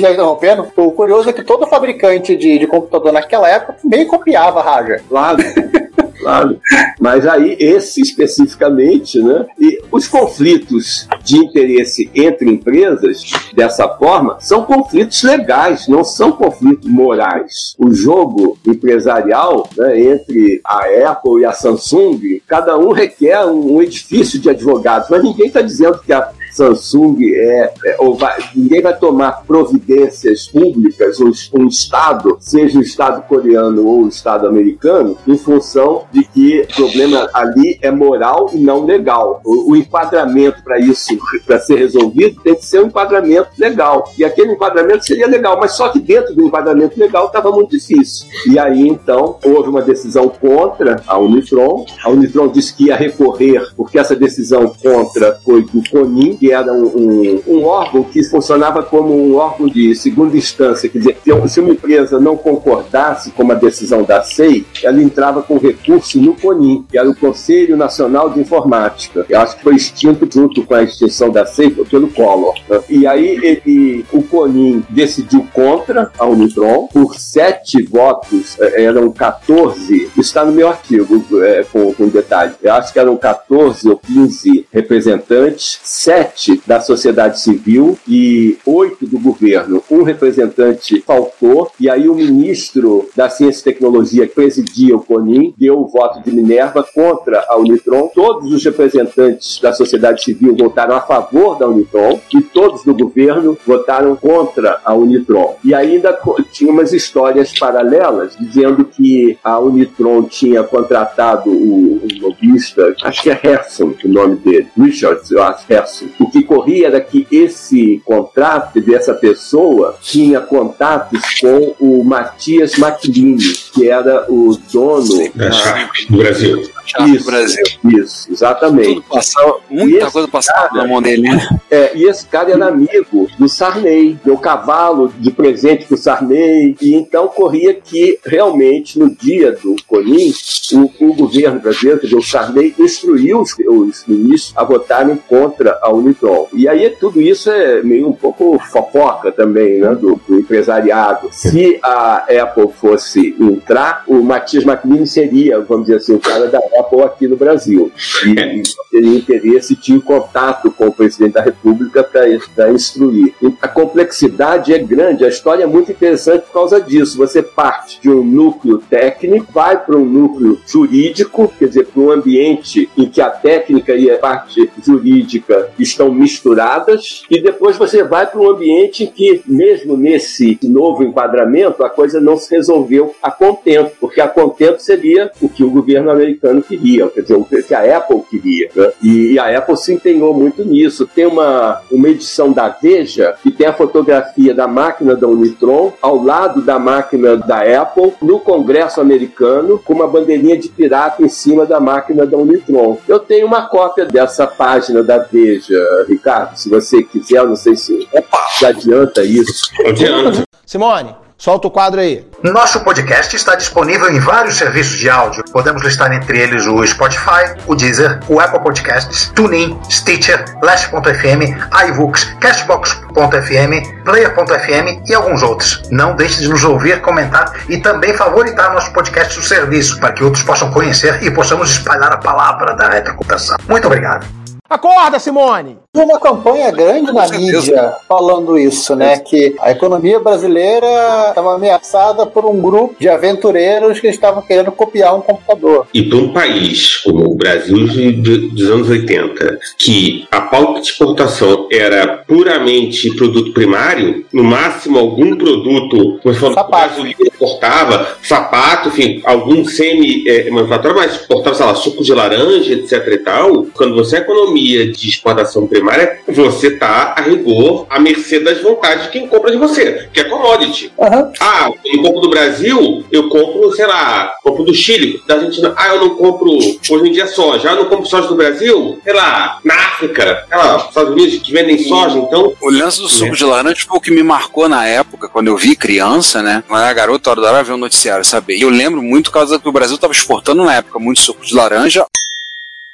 já interrompendo, o curioso é que todo fabricante de, de computador naquela época também copiava a Raja. Claro. claro. Mas aí, esse especificamente, né? E os conflitos de interesse entre empresas, dessa forma, são conflitos legais, não são conflitos morais. O jogo empresarial né, entre a Apple e a Samsung, cada um requer um edifício de advogados, mas ninguém está dizendo que a Samsung é, é ou vai, ninguém vai tomar providências públicas, ou um Estado, seja o Estado coreano ou o Estado americano, em função de que o problema ali é moral e não legal. O, o enquadramento para isso, para ser resolvido, tem que ser um enquadramento legal. E aquele enquadramento seria legal, mas só que dentro do enquadramento legal estava muito difícil. E aí, então, houve uma decisão contra a Unitron. A Unitron disse que ia recorrer, porque essa decisão contra foi do CONIN, que era um, um, um, órgão que funcionava como um órgão de segunda instância, quer dizer, se uma empresa não concordasse com uma decisão da SEI, ela entrava com recurso no CONIN, que era o Conselho Nacional de Informática. Eu acho que foi extinto junto com a extinção da SEI pelo Collor. Né? E aí ele, o CONIN decidiu contra a Unitron por sete votos, eh, eram 14, está no meu artigo é, com, com detalhe, eu acho que eram 14 ou 15 representantes, sete sete da sociedade civil e oito do governo. Um representante faltou, e aí o ministro da Ciência e Tecnologia que presidia o CONIM deu o voto de Minerva contra a Unitron. Todos os representantes da sociedade civil votaram a favor da Unitron e todos do governo votaram contra a Unitron. E ainda tinha umas histórias paralelas dizendo que a Unitron tinha contratado o, o lobista, acho que é Harrison o nome dele, acho, Harrison, o que corria era que esse contrato dessa pessoa tinha contatos com o Matias Maclini, que era o dono Da Sharp do Brasil. isso, Isso, exatamente. Tudo passava, muita coisa passava na mão dele, né? É, e esse cara era amigo do Sarney, deu cavalo de presente pro Sarney, e então corria que realmente no dia do Conin, o, o governo brasileiro, quer dizer, o Sarney, instruiu os, os ministros a votarem contra a E aí tudo isso é meio um pouco fofoca também, né, do, do empresariado. Se a Apple fosse entrar, o Matias Macmillan seria, vamos dizer assim, o cara da Apple aqui no Brasil. E, e teria interesse, tinha contato com o presidente da República para instruir. E a complexidade é grande, a história é muito interessante por causa disso. Você parte de um núcleo técnico, vai para um núcleo jurídico, quer dizer, para um ambiente em que a técnica e a parte jurídica estão misturadas, e depois você vai para um ambiente em que, mesmo nesse novo enquadramento, a coisa não se resolveu a contento, porque a contento seria o que o governo americano queria, quer dizer, o que a Apple queria. Né? E, a Apple se empenhou muito nisso. Tem uma, uma edição da Veja que tem a fotografia da máquina da Unitron ao lado da máquina da Apple no Congresso americano com uma bandeirinha de pirata em cima da máquina da Unitron. Eu tenho uma cópia dessa página da Veja, Ricardo, se você quiser, eu não sei se, se adianta isso. Simone, solta o quadro aí. Nosso podcast está disponível em vários serviços de áudio. Podemos listar entre eles o Spotify, o Deezer, o Apple Podcasts, TuneIn, Stitcher, Last.fm, iVoox, Castbox.fm, Player.fm e alguns outros. Não deixe de nos ouvir, comentar e também favoritar nosso podcast do serviço para que outros possam conhecer e possamos espalhar a palavra da retrocomputação. Muito obrigado. Acorda, Simone! Tem uma campanha grande na mídia falando isso, né? Que a economia brasileira estava ameaçada por um grupo de aventureiros que estavam querendo copiar um computador. E para um país como o Brasil de- de- dos anos 80, que a pauta de exportação era puramente produto primário, no máximo algum produto, como você falou, gasolina exportava, sapato, enfim, algum semi-manufatura, mas exportava, sei lá, suco de laranja, etc e tal. Quando você é economia de exportação primária, você tá, a rigor, à mercê das vontades de quem compra de você, que é commodity. Ah, eu compro do Brasil, eu compro, sei lá, compro do Chile, da Argentina. Ah, eu não compro, hoje em dia, soja. Ah, eu não compro soja do Brasil, sei lá, na África, sei lá, Estados Unidos que vendem soja, então. O lance do suco de laranja foi o que me marcou na época, quando eu vi criança, né? Quando eu era garoto, eu adorava ver o noticiário, saber. E eu lembro muito por causa que o Brasil estava exportando na época muito suco de laranja.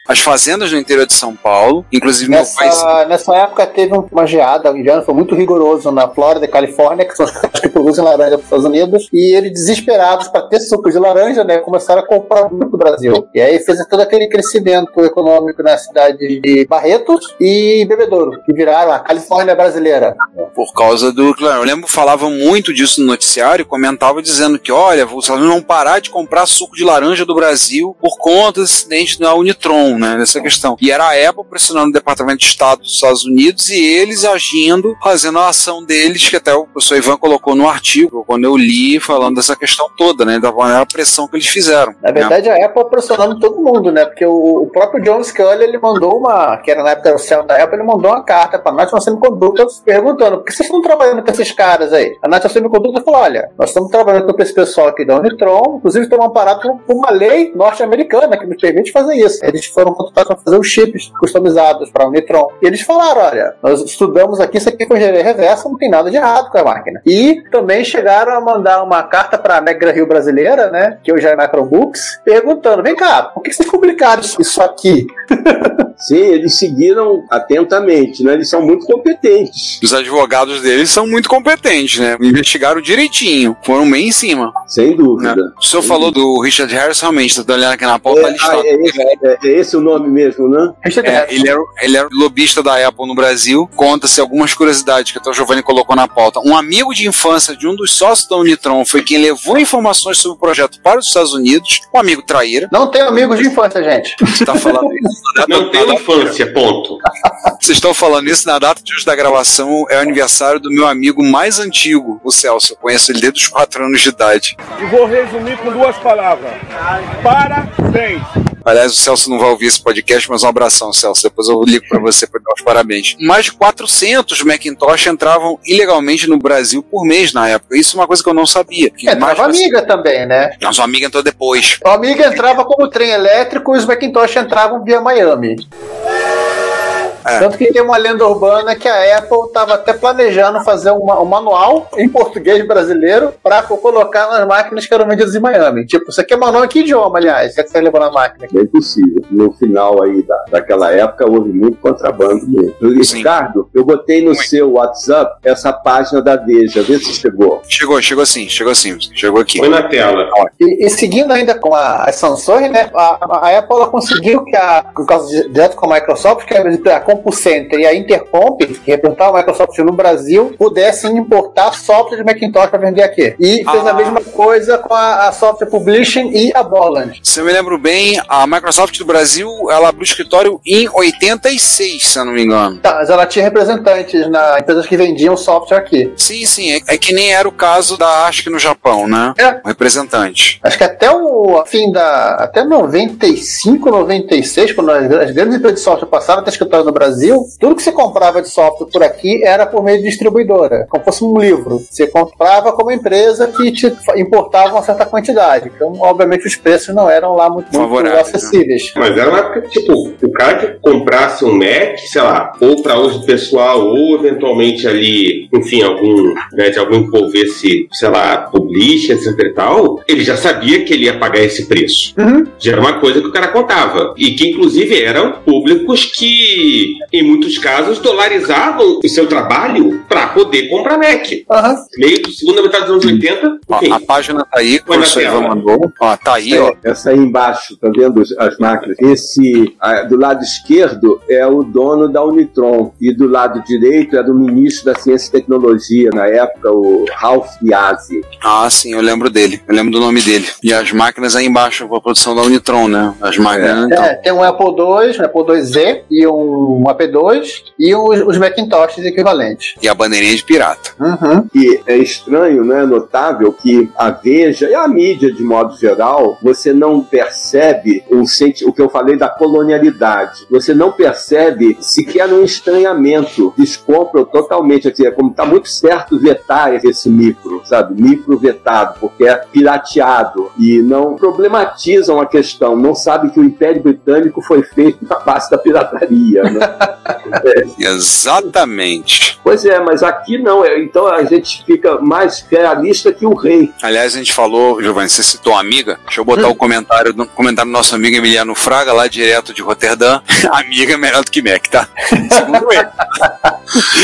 As fazendas no interior de São Paulo, inclusive meu pai. Nessa, nessa época teve uma geada, o inverno foi muito rigoroso na Flórida e Califórnia, que são os caras que produzem laranja para os Estados Unidos, e eles desesperados para ter suco de laranja, né, começaram a comprar muito do Brasil. E aí fez todo aquele crescimento econômico na cidade de Barretos e Bebedouro, que viraram a Califórnia brasileira. Por causa do. Eu lembro que falavam muito disso no noticiário, comentava dizendo que, olha, vocês não parar de comprar suco de laranja do Brasil por conta desse acidente da Unitron, né? Dessa questão. E era a Apple pressionando o Departamento de Estado dos Estados Unidos e eles agindo, fazendo a ação deles, que até o professor Ivan colocou no artigo, quando eu li, falando dessa questão toda, né? Da maneira pressão que eles fizeram. Na verdade, a Apple pressionando todo mundo, né? Porque o, o próprio John Scully, ele mandou uma, que era na época do céu da Apple, ele mandou uma carta para nós, nós Semiconductors, perguntando, por que vocês estão trabalhando com esses caras aí? A National Semiconductor falou, olha, nós estamos trabalhando com esse pessoal aqui da Unitron, inclusive estamos amparados por por uma lei norte-americana que nos permite fazer isso. Eles foram contratados para fazer os chips customizados para a Unitron. E eles falaram, olha, nós estudamos aqui, isso aqui com engenharia reversa, não tem nada de errado com a máquina. E também chegaram a mandar uma carta para a Mega Rio brasileira, né, que hoje é na Chromebooks, perguntando, vem cá, por que vocês publicaram isso- isso aqui? Sim, eles seguiram atentamente, né? Eles são muito competentes. Os advogados deles são muito competentes, né? Investigaram direitinho, foram bem em cima. Sem dúvida. O senhor falou do Richard Harris, realmente, tá olhando aqui na pauta, tá É, ah, é esse, é- é esse o nome mesmo, né? É, ele, era, ele era lobista da Apple no Brasil. Conta-se algumas curiosidades que até o Giovanni colocou na pauta. Um amigo de infância de um dos sócios da Unitron foi quem levou informações sobre o projeto para os Estados Unidos. Um amigo traíra. Não tenho amigos de infância, gente. Você tá falando isso? na data- Não tem infância, ponto. Vocês estão falando isso na data de hoje da gravação. É o aniversário do meu amigo mais antigo, o Celso. Eu conheço ele desde os 4 anos de idade. E vou resumir com duas palavras. Parabéns. Aliás, o Celso não vai ouvir esse podcast, mas um abração, Celso. Depois eu ligo pra você pra dar os parabéns. Mais de 400 Macintosh entravam ilegalmente no Brasil por mês na época. Isso é uma coisa que eu não sabia. Que mais Entrava amiga também, né? Não, sua amiga entrou depois. A amiga entrava como trem elétrico e os Macintosh entravam via Miami. É. Tanto que tem uma lenda urbana que a Apple estava até planejando fazer uma- um manual em português brasileiro para colocar nas máquinas que eram vendidas em Miami. Tipo, você quer manual em que idioma, aliás? O que você levou na máquina? É impossível. No final aí da, daquela época houve muito contrabando mesmo. Ricardo, eu botei no seu WhatsApp essa página da Veja, vê se chegou. Chegou, chegou sim, chegou sim. Chegou aqui. Põe na tela. E, e seguindo ainda com a, as sanções, né? A, a Apple conseguiu que a, por causa de, direto com a Microsoft, que a, a CompuCenter e a Intercomp, que representavam a Microsoft no Brasil, pudessem importar software de Macintosh para vender aqui. E fez a mesma coisa com a, a Software Publishing e a Borland. Se eu me lembro bem, a Microsoft do Brasil, ela abriu escritório em 86, se eu não me engano. Tá, mas ela tinha representantes na empresas que vendiam software aqui. Sim, sim, é, é que nem era o caso da ASC no Japão, né? É. Um representante. Acho que até o fim da. Até 95, 96, quando as, as grandes empresas de software passaram a ter escritório no Brasil, tudo que você comprava de software por aqui era por meio de distribuidora, como fosse um livro. Você comprava como empresa que te importava uma certa quantidade. Então, obviamente, os preços não eram lá muito, muito Favoráveis, acessíveis. Mas era uma época que, tipo, o cara que comprasse um Mac, sei lá, ou para uso pessoal, ou eventualmente ali, enfim, algum, né, de algum envolvesse, sei lá, publisher, etc e tal, ele já sabia que ele ia pagar esse preço. Já era uma coisa que o cara contava. E que, inclusive, eram públicos que, em muitos casos, dolarizavam o seu trabalho para poder comprar Mac. Meio do segunda metade dos anos 80, Ó, enfim. a página tá aí, que o Ivan mandou. Ó, tá aí, ó. Essa aí embaixo, tá vendo as- as máquinas? Esse do lado esquerdo é o dono da Unitron e do lado direito é do ministro da Ciência e Tecnologia na época, o Ralph Yazzie. Ah, sim, eu lembro dele. Eu lembro do nome dele. E as máquinas aí embaixo, a produção da Unitron, né? As máquinas, então. É, tem um Apple II, um Apple IIz e um AP2 e os, os Macintoshes equivalentes. E a bandeirinha de pirata. E é estranho, né? Notável que a Veja e a mídia de modo geral, você não percebe um senti o que eu falei da colonialidade. Você não percebe sequer um estranhamento. Descompram totalmente. Assim, é como está muito certo vetar esse micro, sabe? Micro vetado, porque é pirateado e não problematizam a questão. Não sabem que o Império Britânico foi feito na base da pirataria, né? Exatamente. Pois é, mas aqui não. é- Então a gente fica mais realista que o rei. Aliás, a gente falou, Giovanni, você citou uma amiga. Deixa eu botar o comentário do comentário do nosso amigo Emiliano Fraga, lá direto de Roterdã. amiga é melhor do que Mac, tá? Segundo ele.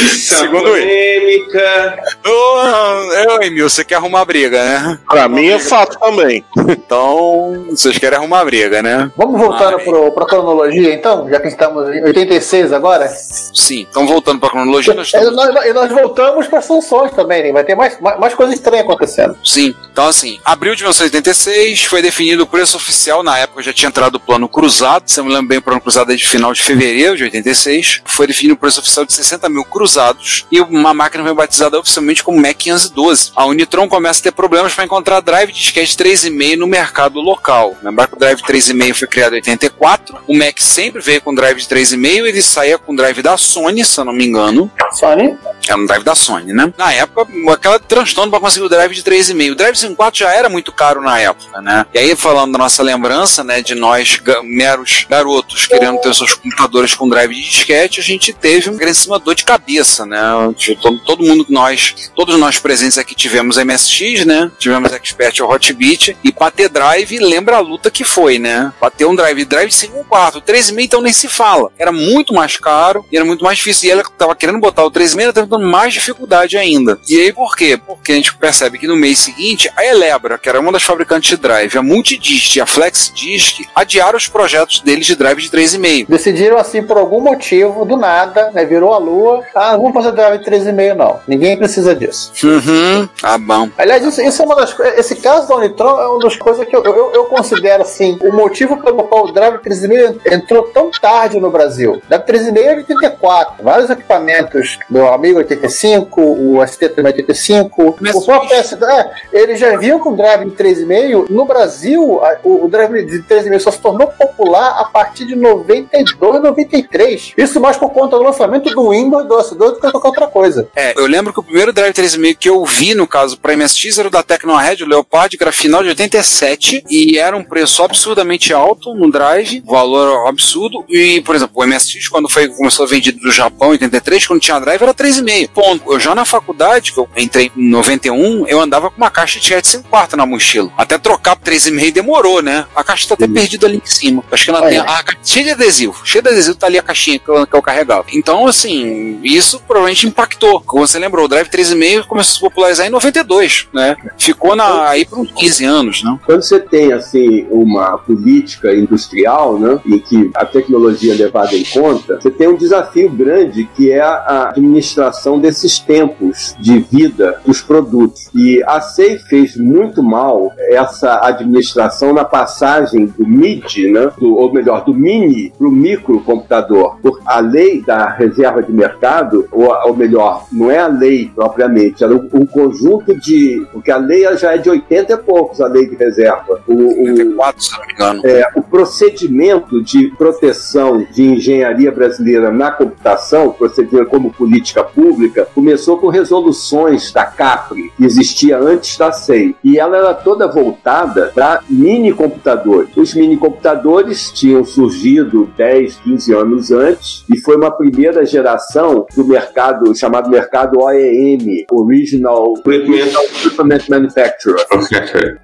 Segundo ele. polêmica. Ô, ô, Emil, você quer arrumar briga, né? Pra mim é fato também. Então, vocês querem arrumar briga, né? Vamos voltando pro, pra cronologia, então, já que estamos em 86 agora? Sim, então voltando pra cronologia, nós É, estamos... nós, e nós voltamos para sanções também, né? vai ter mais, mais, mais coisas estranhas acontecendo. Sim, então assim, abril de 1986 foi definido o preço oficial, na época já tinha entrado o plano cruzado, se eu me lembro bem, o plano cruzado é de final de fevereiro de 86, foi definido o preço oficial de 60 mil cruzados e uma máquina foi batizada oficialmente como Mac 512. A Unitron começa a ter problemas para encontrar drive de disquete 3,5 no mercado local. Lembrar que o drive 3,5 foi criado em 84, o Mac sempre veio com drive de 3,5, ele saía com drive da Sony, se eu não me engano. Sony? Era um drive da Sony, né? Na época, aquela transtorno para conseguir o drive de 3,5. O drive 5.4 já era muito caro na época, né? E aí, falando da nossa lembrança, né, de nós ga- meros garotos querendo ter seus computadores com drive de disquete, a gente teve um grandíssima dor de cabeça, né? De Todo, todo mundo que nós, todos nós presentes aqui tivemos MSX, né? Tivemos Expert ou Hotbit, e pra ter drive, lembra a luta que foi, né? Pra ter um drive, drive 5.4, 3,5 então nem se fala. Era muito mais caro e era muito mais difícil. E ela tava querendo botar o 3,5, ela tava dando mais dificuldade ainda. E aí por quê? Porque a gente percebe que no mês seguinte, a Elebra, que era uma das fabricantes de drive, a Multidisc e a FlexDisc, adiaram os projetos deles de drive de 3,5. Decidiram assim por algum motivo, do nada, né? Virou a lua. Ah, não vamos fazer drive de 3,5 não. Ninguém precisa disso. Uhum, tá bom. Aliás, isso, isso é uma das coisas. Esse caso da Unitron é uma das coisas que eu, eu, eu considero assim, o motivo pelo qual o Drive 3.5 entrou tão tarde no Brasil. O Drive 3.5 é 84. Vários equipamentos do Amigo 85, o ST 85, o próprio PS, é, eles já vinham com o Drive 3.5. No Brasil, o, o Drive 3.5 só se tornou popular a partir de 92, 93. Isso mais por conta do lançamento do Windows DOS 2 do que qualquer outra coisa. É, eu lembro que o primeiro Drive 3.5 que eu vi, no caso, para MSX era o da Tecnohead, o Leopard, que era final de 87, e era um preço absurdamente alto no Drive, valor absurdo, e, por exemplo, o MSX, quando foi, começou a vender do Japão em 83, quando tinha Drive, era 3,5. Ponto. Eu já na faculdade, que eu entrei em 91, eu andava com uma caixa de Jet 5 quarto na mochila. Até trocar pro 3,5 demorou, né? A caixa tá até perdida ali em cima. Acho que ela Ah, tem... A, ca- cheia de adesivo. Cheia de adesivo, tá ali a caixinha que eu, que eu carregava. Então, assim, isso provavelmente impactou. Como você lembrou, o Drive 3,5 começou a se popularizar em 92, né? Ficou na, aí por uns 15 anos, né? Quando você tem assim uma política industrial, né, em que a tecnologia é levada em conta, você tem um desafio grande que é a administração desses tempos de vida dos produtos. E a SEI fez muito mal essa administração na passagem do MIDI, né, do, ou melhor, do mini para o microcomputador. Por a lei da reserva de mercado, ou, ou melhor, não é a lei propriamente, era um, um conjunto de. Porque a lei já é de 80 e poucos, a lei de reserva. O, o, 94, se não me engano. é, o procedimento de proteção de engenharia brasileira na computação, procedimento como política pública, começou com resoluções da CAPRI, que existia antes da SEI. E ela era toda voltada para mini computadores. Os mini computadores tinham surgido 10, 15 anos antes e foi uma primeira geração do mercado chamado mercado OEM, Original Equipment Manufacturer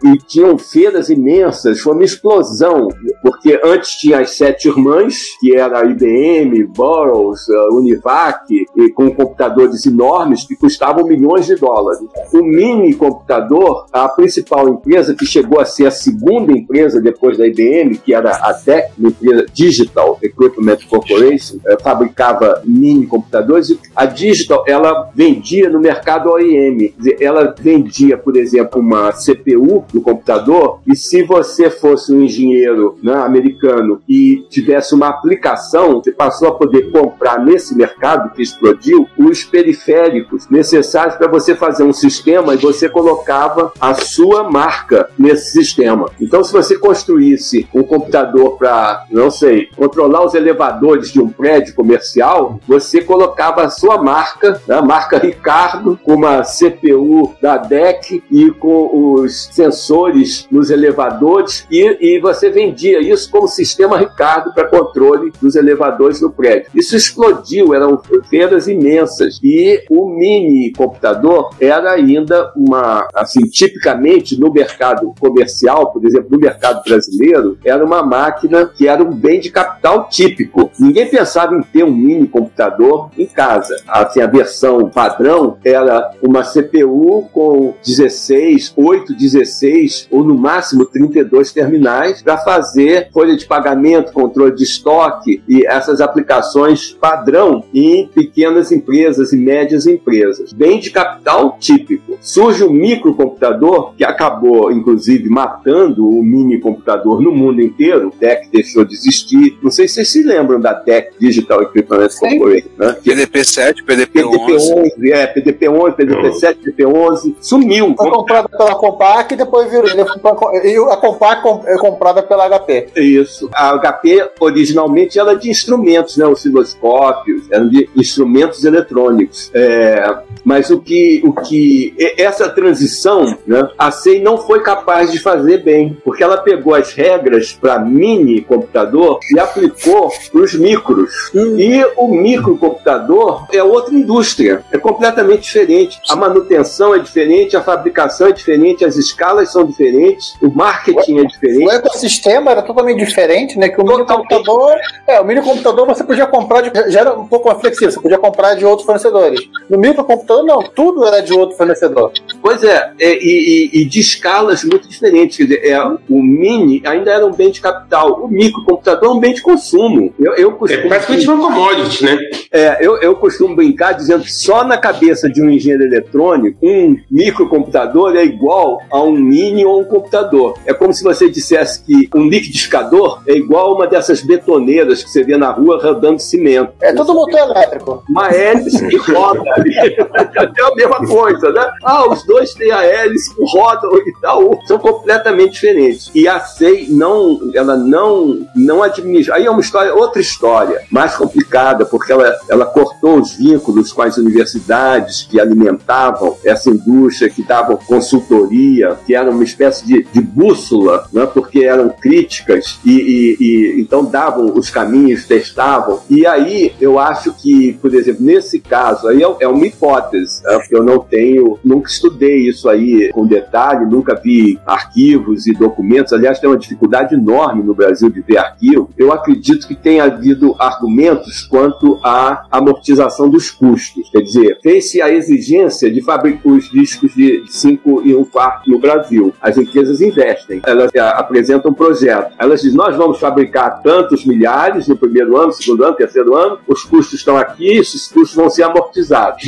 e tinham feiras imensas, foi uma explosão, porque antes tinha as sete irmãs, que era a IBM, Burroughs, a Univac, e com computadores enormes que custavam milhões de dólares. O mini computador, a principal empresa que chegou a ser a segunda empresa depois da IBM, que era a DEC, uma empresa Digital Equipment Corporation, eh, fabricava mini computadores. E a Digital, ela vendia no mercado OEM. Ela vendia, por exemplo, uma CPU no computador e se você fosse um engenheiro né, americano e tivesse uma aplicação, você passou a poder comprar nesse mercado que explodiu os periféricos necessários para você fazer um sistema e você colocava a sua marca nesse sistema. Então, se você construísse um computador para, não sei, controlar os elevadores de um prédio comercial, você colocava a sua marca, né, a marca Ricardo, com uma CPU da DEC e com os sensores nos elevadores e, e você vendia isso como sistema Ricardo para controle dos elevadores no prédio. Isso explodiu, eram feiras imensas e o mini computador era ainda uma, assim, tipicamente no mercado comercial, por exemplo, no mercado brasileiro, era uma máquina que era um bem de capital típico. Ninguém pensava em ter um mini computador em casa. Assim, a versão padrão era uma CPU com 16, 8, 16 ou no máximo 32 terminais para fazer folha de pagamento, controle de estoque e essas aplicações padrão em pequenas empresas e médias empresas. Bem de capital típico. Surge o microcomputador, que acabou, inclusive, matando o mini computador no mundo inteiro. O DEC deixou de existir. Não sei se vocês se lembram da DEC Digital Equipment Corporation, né? Que PDP-7, PDP-11. PDP-11, é, PDP-11, PDP-7, PDP-11, sumiu. Foi comprada pela Compaq e depois virou. E a Compaq com- é comprada pela HP. Isso. A HP originalmente era de instrumentos, né? Osciloscópios, eram de instrumentos eletrônicos. É, mas o que, o que essa transição, né? A SEI não foi capaz de fazer bem, porque ela pegou as regras para mini computador e aplicou para os micros. E o microcomputador é outra indústria, é completamente diferente. A manutenção é diferente, a fabricação é diferente, as escalas são diferentes, o marketing é diferente. O ecossistema era totalmente diferente, né? Que o mini computador. É, o mini computador você podia comprar de. Já era um pouco mais flexível, você podia comprar de outros fornecedores. No microcomputador, não, tudo era de outro fornecedor. Pois é, é, e, e, e de escalas muito diferentes. Quer dizer, é, o mini ainda era um bem de capital, o microcomputador é um bem de consumo. Eu, eu costumo, É praticamente uma commodity, né? É, eu, eu costumo brincar dizendo que só na cabeça de um engenheiro eletrônico, um microcomputador é igual a um mini ou um computador. É como se você dissesse que um liquidificador é igual a uma dessas betoneiras que você vê na rua rodando cimento. É tudo motor elétrico. Uma hélice que roda ali. É a mesma coisa, né? Ah, os dois têm a hélice que rodam e tal. São completamente diferentes. E a SEI não, ela não, não administra. Aí é uma história, outra história, mais complicada, porque ela, ela cortou os vínculos com as universidades que alimentavam essa indústria, que davam consultoria, que era uma espécie de, de bússola, né? porque eram críticas e, e, e então davam os caminhos, testavam. E aí eu acho que, por exemplo, nesse caso, aí é, é uma hipótese, né? porque eu não tenho, nunca estudei isso aí com detalhe, nunca vi arquivos e documentos. Aliás, tem uma dificuldade enorme no Brasil de ver arquivo. Eu acredito que tenha havido argumentos quanto à amortização dos custos. Quer dizer, fez-se a exigência de fabricar os discos de 5 e 1 quarto no Brasil. As empresas investem, elas é, apresentam um projeto. Elas dizem, nós vamos fabricar tantos milhares no primeiro ano, segundo ano, terceiro ano, os custos estão aqui, esses custos vão ser amortizados.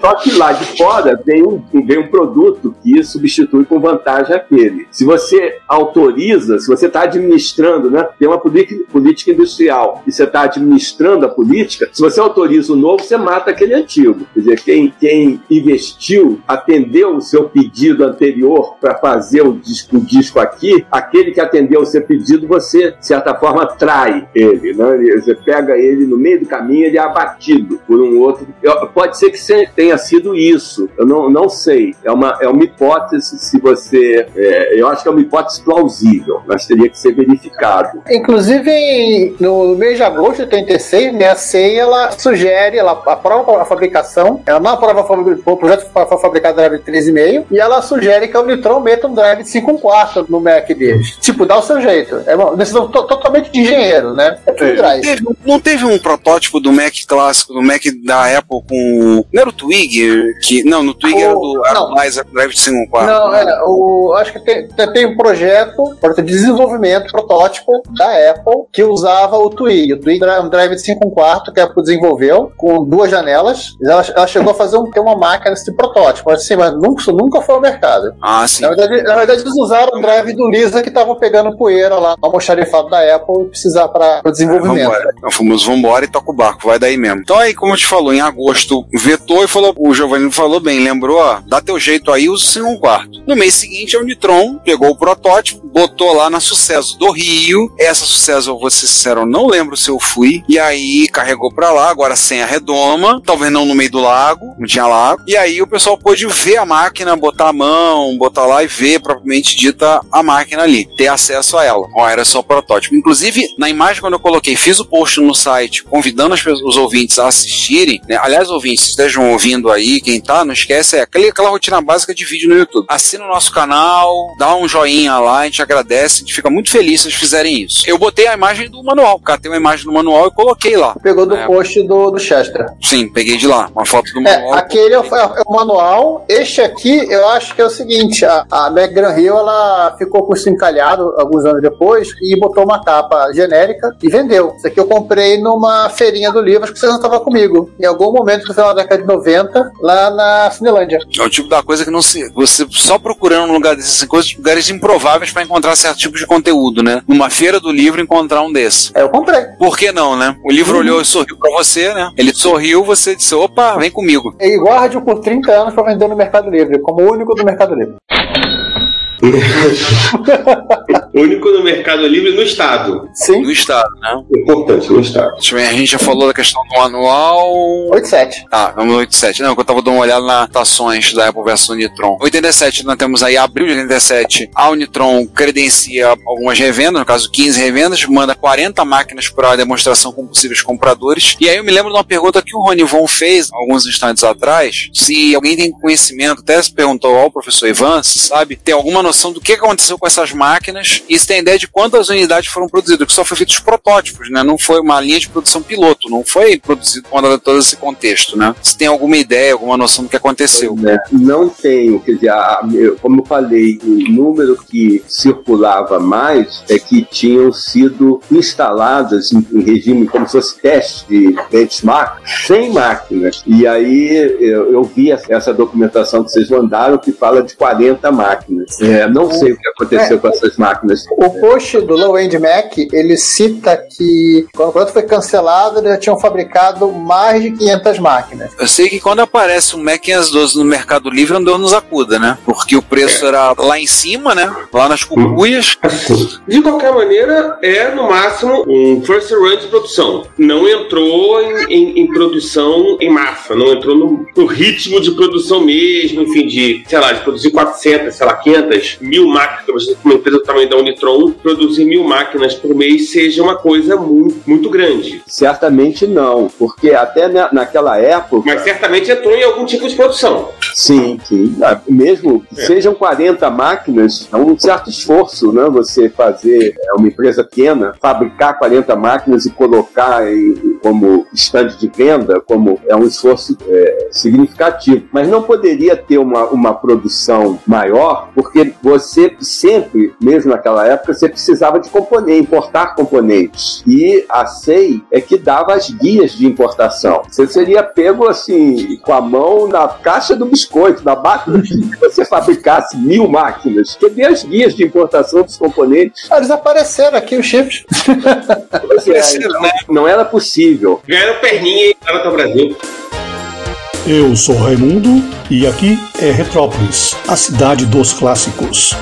Só que lá de fora vem um, vem um produto que substitui com vantagem aquele. Se você autoriza, se você está administrando, né, tem uma política, política industrial e você está administrando a política, se você autoriza o novo, você mata aquele antigo. Quer dizer, quem, quem investiu, atendeu o seu pedido anterior para fazer o disco, o disco aqui, aquele que atendeu o seu pedido, você, de certa forma, trai ele. Né? Você pega ele no meio do caminho, ele é abatido por um outro. Pode ser que tenha sido isso, eu não, não sei. É uma, é uma hipótese, se você. É, eu acho que é uma hipótese plausível, mas teria que ser verificado. Inclusive, no mês de agosto de 86, né, a CEI ela sugere, ela aprova a fabricação, ela não aprova o projeto para fabricar drive de 3,5 e ela sugere que a Unitron meta um drive de 5 quarto no Mac deles. Tipo, dá o seu jeito. É uma decisão to totalmente de engenheiro, né? É tudo drive. Teve- não teve um protótipo do Mac clássico, do Mac da Apple com. Não era o Twig? Que, não, no Twig era do era não. o Liza Drive de 5 quarto. Não, é, o, acho que tem, tem- um projeto, projeto de desenvolvimento, protótipo da Apple, que usava o Twig. O Twig era um drive de 5 quarto que a Apple desenvolveu, com duas janelas. Ela, ela chegou a fazer um, ter uma máquina desse protótipo, assim, mas nunca, nunca foi ao mercado. Ah, sim. Na verdade, na verdade, eles usaram o drive do Lisa que estavam pegando poeira lá almoxarifado da Apple e precisar para o desenvolvimento. Vambora. É o famoso vambora e toca o barco, vai daí mesmo. Então aí, como eu te falou, em agosto vetou e falou, o Giovanni falou bem, lembrou, ó, dá teu jeito aí, usa 5 um quarto. No mês seguinte, a Unitron pegou o protótipo, botou lá na Sucesso do Rio. Essa Sucesso, sincero, eu não lembro se eu fui. E aí carregou pra lá, agora sem a redoma, talvez não no meio do lago, não tinha lago. E aí o pessoal pôde ver a máquina, botar a mão, botar lá e ver propriamente dita a máquina ali, ter acesso a ela. Ó, era só protótipo. Inclusive, na imagem quando eu coloquei, fiz o post no site convidando pessoas- os ouvintes a assistirem, né? Aliás, ouvintes, estejam ouvindo aí, quem tá, não esquece, é aquela, aquela rotina básica de vídeo no YouTube. Assina o nosso canal, dá um joinha lá, a gente agradece, a gente fica muito feliz se vocês fizerem isso. Eu botei a imagem do manual, catei uma imagem do manual e coloquei lá. Pegou do É. post do, do Chester. Sim, peguei de lá, uma foto do É, manual. aquele é o, é o manual. Este aqui, eu acho que é o seguinte: a, a McGraw Hill ela ficou com isso encalhado alguns anos depois e botou uma capa genérica e vendeu. Isso aqui eu comprei numa feirinha do livro, acho que você não estava comigo. Em algum momento no final da década de 90, lá na Cinelândia. É o tipo da coisa que não se. Você só procurando um lugar desses, coisas, lugares improváveis pra encontrar certo tipo de conteúdo, né? Numa feira do livro encontrar um desse. É, eu comprei. Por que não, né? O livro olhou e sorriu pra você, né? Ele sorriu, você disse: opa, vem comigo. E guarde por 30 anos para vender no Mercado Livre, como o único do Mercado Livre. Único no Mercado Livre no Estado. Sim. No estado, né? Importante, no Estado. Deixa eu ver, a gente já falou da questão do manual. 87. Ah, vamos no 87. Não, eu tava dando uma olhada nas tações da Apple versus Unitron. 87, nós temos aí, abril de 87, a Unitron credencia algumas revendas, no caso 15 revendas, manda 40 máquinas para demonstração com possíveis compradores. E aí eu me lembro de uma pergunta que o Rony Von fez alguns instantes atrás, se alguém tem conhecimento, até se perguntou ao professor Ivan, se sabe, tem alguma noção do que aconteceu com essas máquinas e você tem ideia de quantas unidades foram produzidas, que só foi feito os protótipos, né? Não foi uma linha de produção piloto, não foi produzido com todo esse contexto, né? Você tem alguma ideia, alguma noção do que aconteceu? É, não tenho, quer dizer, a- eu- como eu falei, o número que circulava mais é que tinham sido instaladas em, em regime como se fosse teste de benchmark, 100 máquinas. E aí eu, eu vi essa- essa documentação que vocês mandaram que fala de 40 máquinas. É, não sei o que aconteceu É, com essas máquinas. O post do Low End Mac, ele cita que quando o produto foi cancelado, eles já tinham fabricado mais de 500 máquinas. Eu sei que quando aparece um Mac 512 no Mercado Livre, não deu nos acuda, né? Porque o preço era lá em cima, né? Lá nas cucuias. De qualquer maneira, é no máximo um first run de produção. Não entrou em, em- em produção em massa, não entrou no, no ritmo de produção mesmo, enfim, de, sei lá, de produzir 400, sei lá, 500, mil máquinas. Uma empresa do tamanho da Unitron, produzir mil máquinas por mês seja uma coisa muito, muito grande. Certamente não, porque até na- naquela época. Mas certamente entrou em algum tipo de produção. Sim, sim. Ah, Mesmo que É. sejam 40 máquinas, é um certo esforço, né? Você fazer é, uma empresa pequena, fabricar 40 máquinas e colocar em- como stand de venda, como é um esforço é, significativo. Mas não poderia ter uma, uma produção maior, porque você sempre, mesmo naquela época, você precisava de componentes, importar componentes. E a SEI é que dava as guias de importação. Você seria pego assim, com a mão na caixa do biscoito, na máquina, se você fabricasse mil máquinas. Cadê as guias de importação dos componentes? Ah, eles apareceram aqui, os chips. Pois é, não, não era possível. Ganharam perninha e para o Brasil. Eu sou Raimundo e aqui é Retrópolis, a cidade dos clássicos.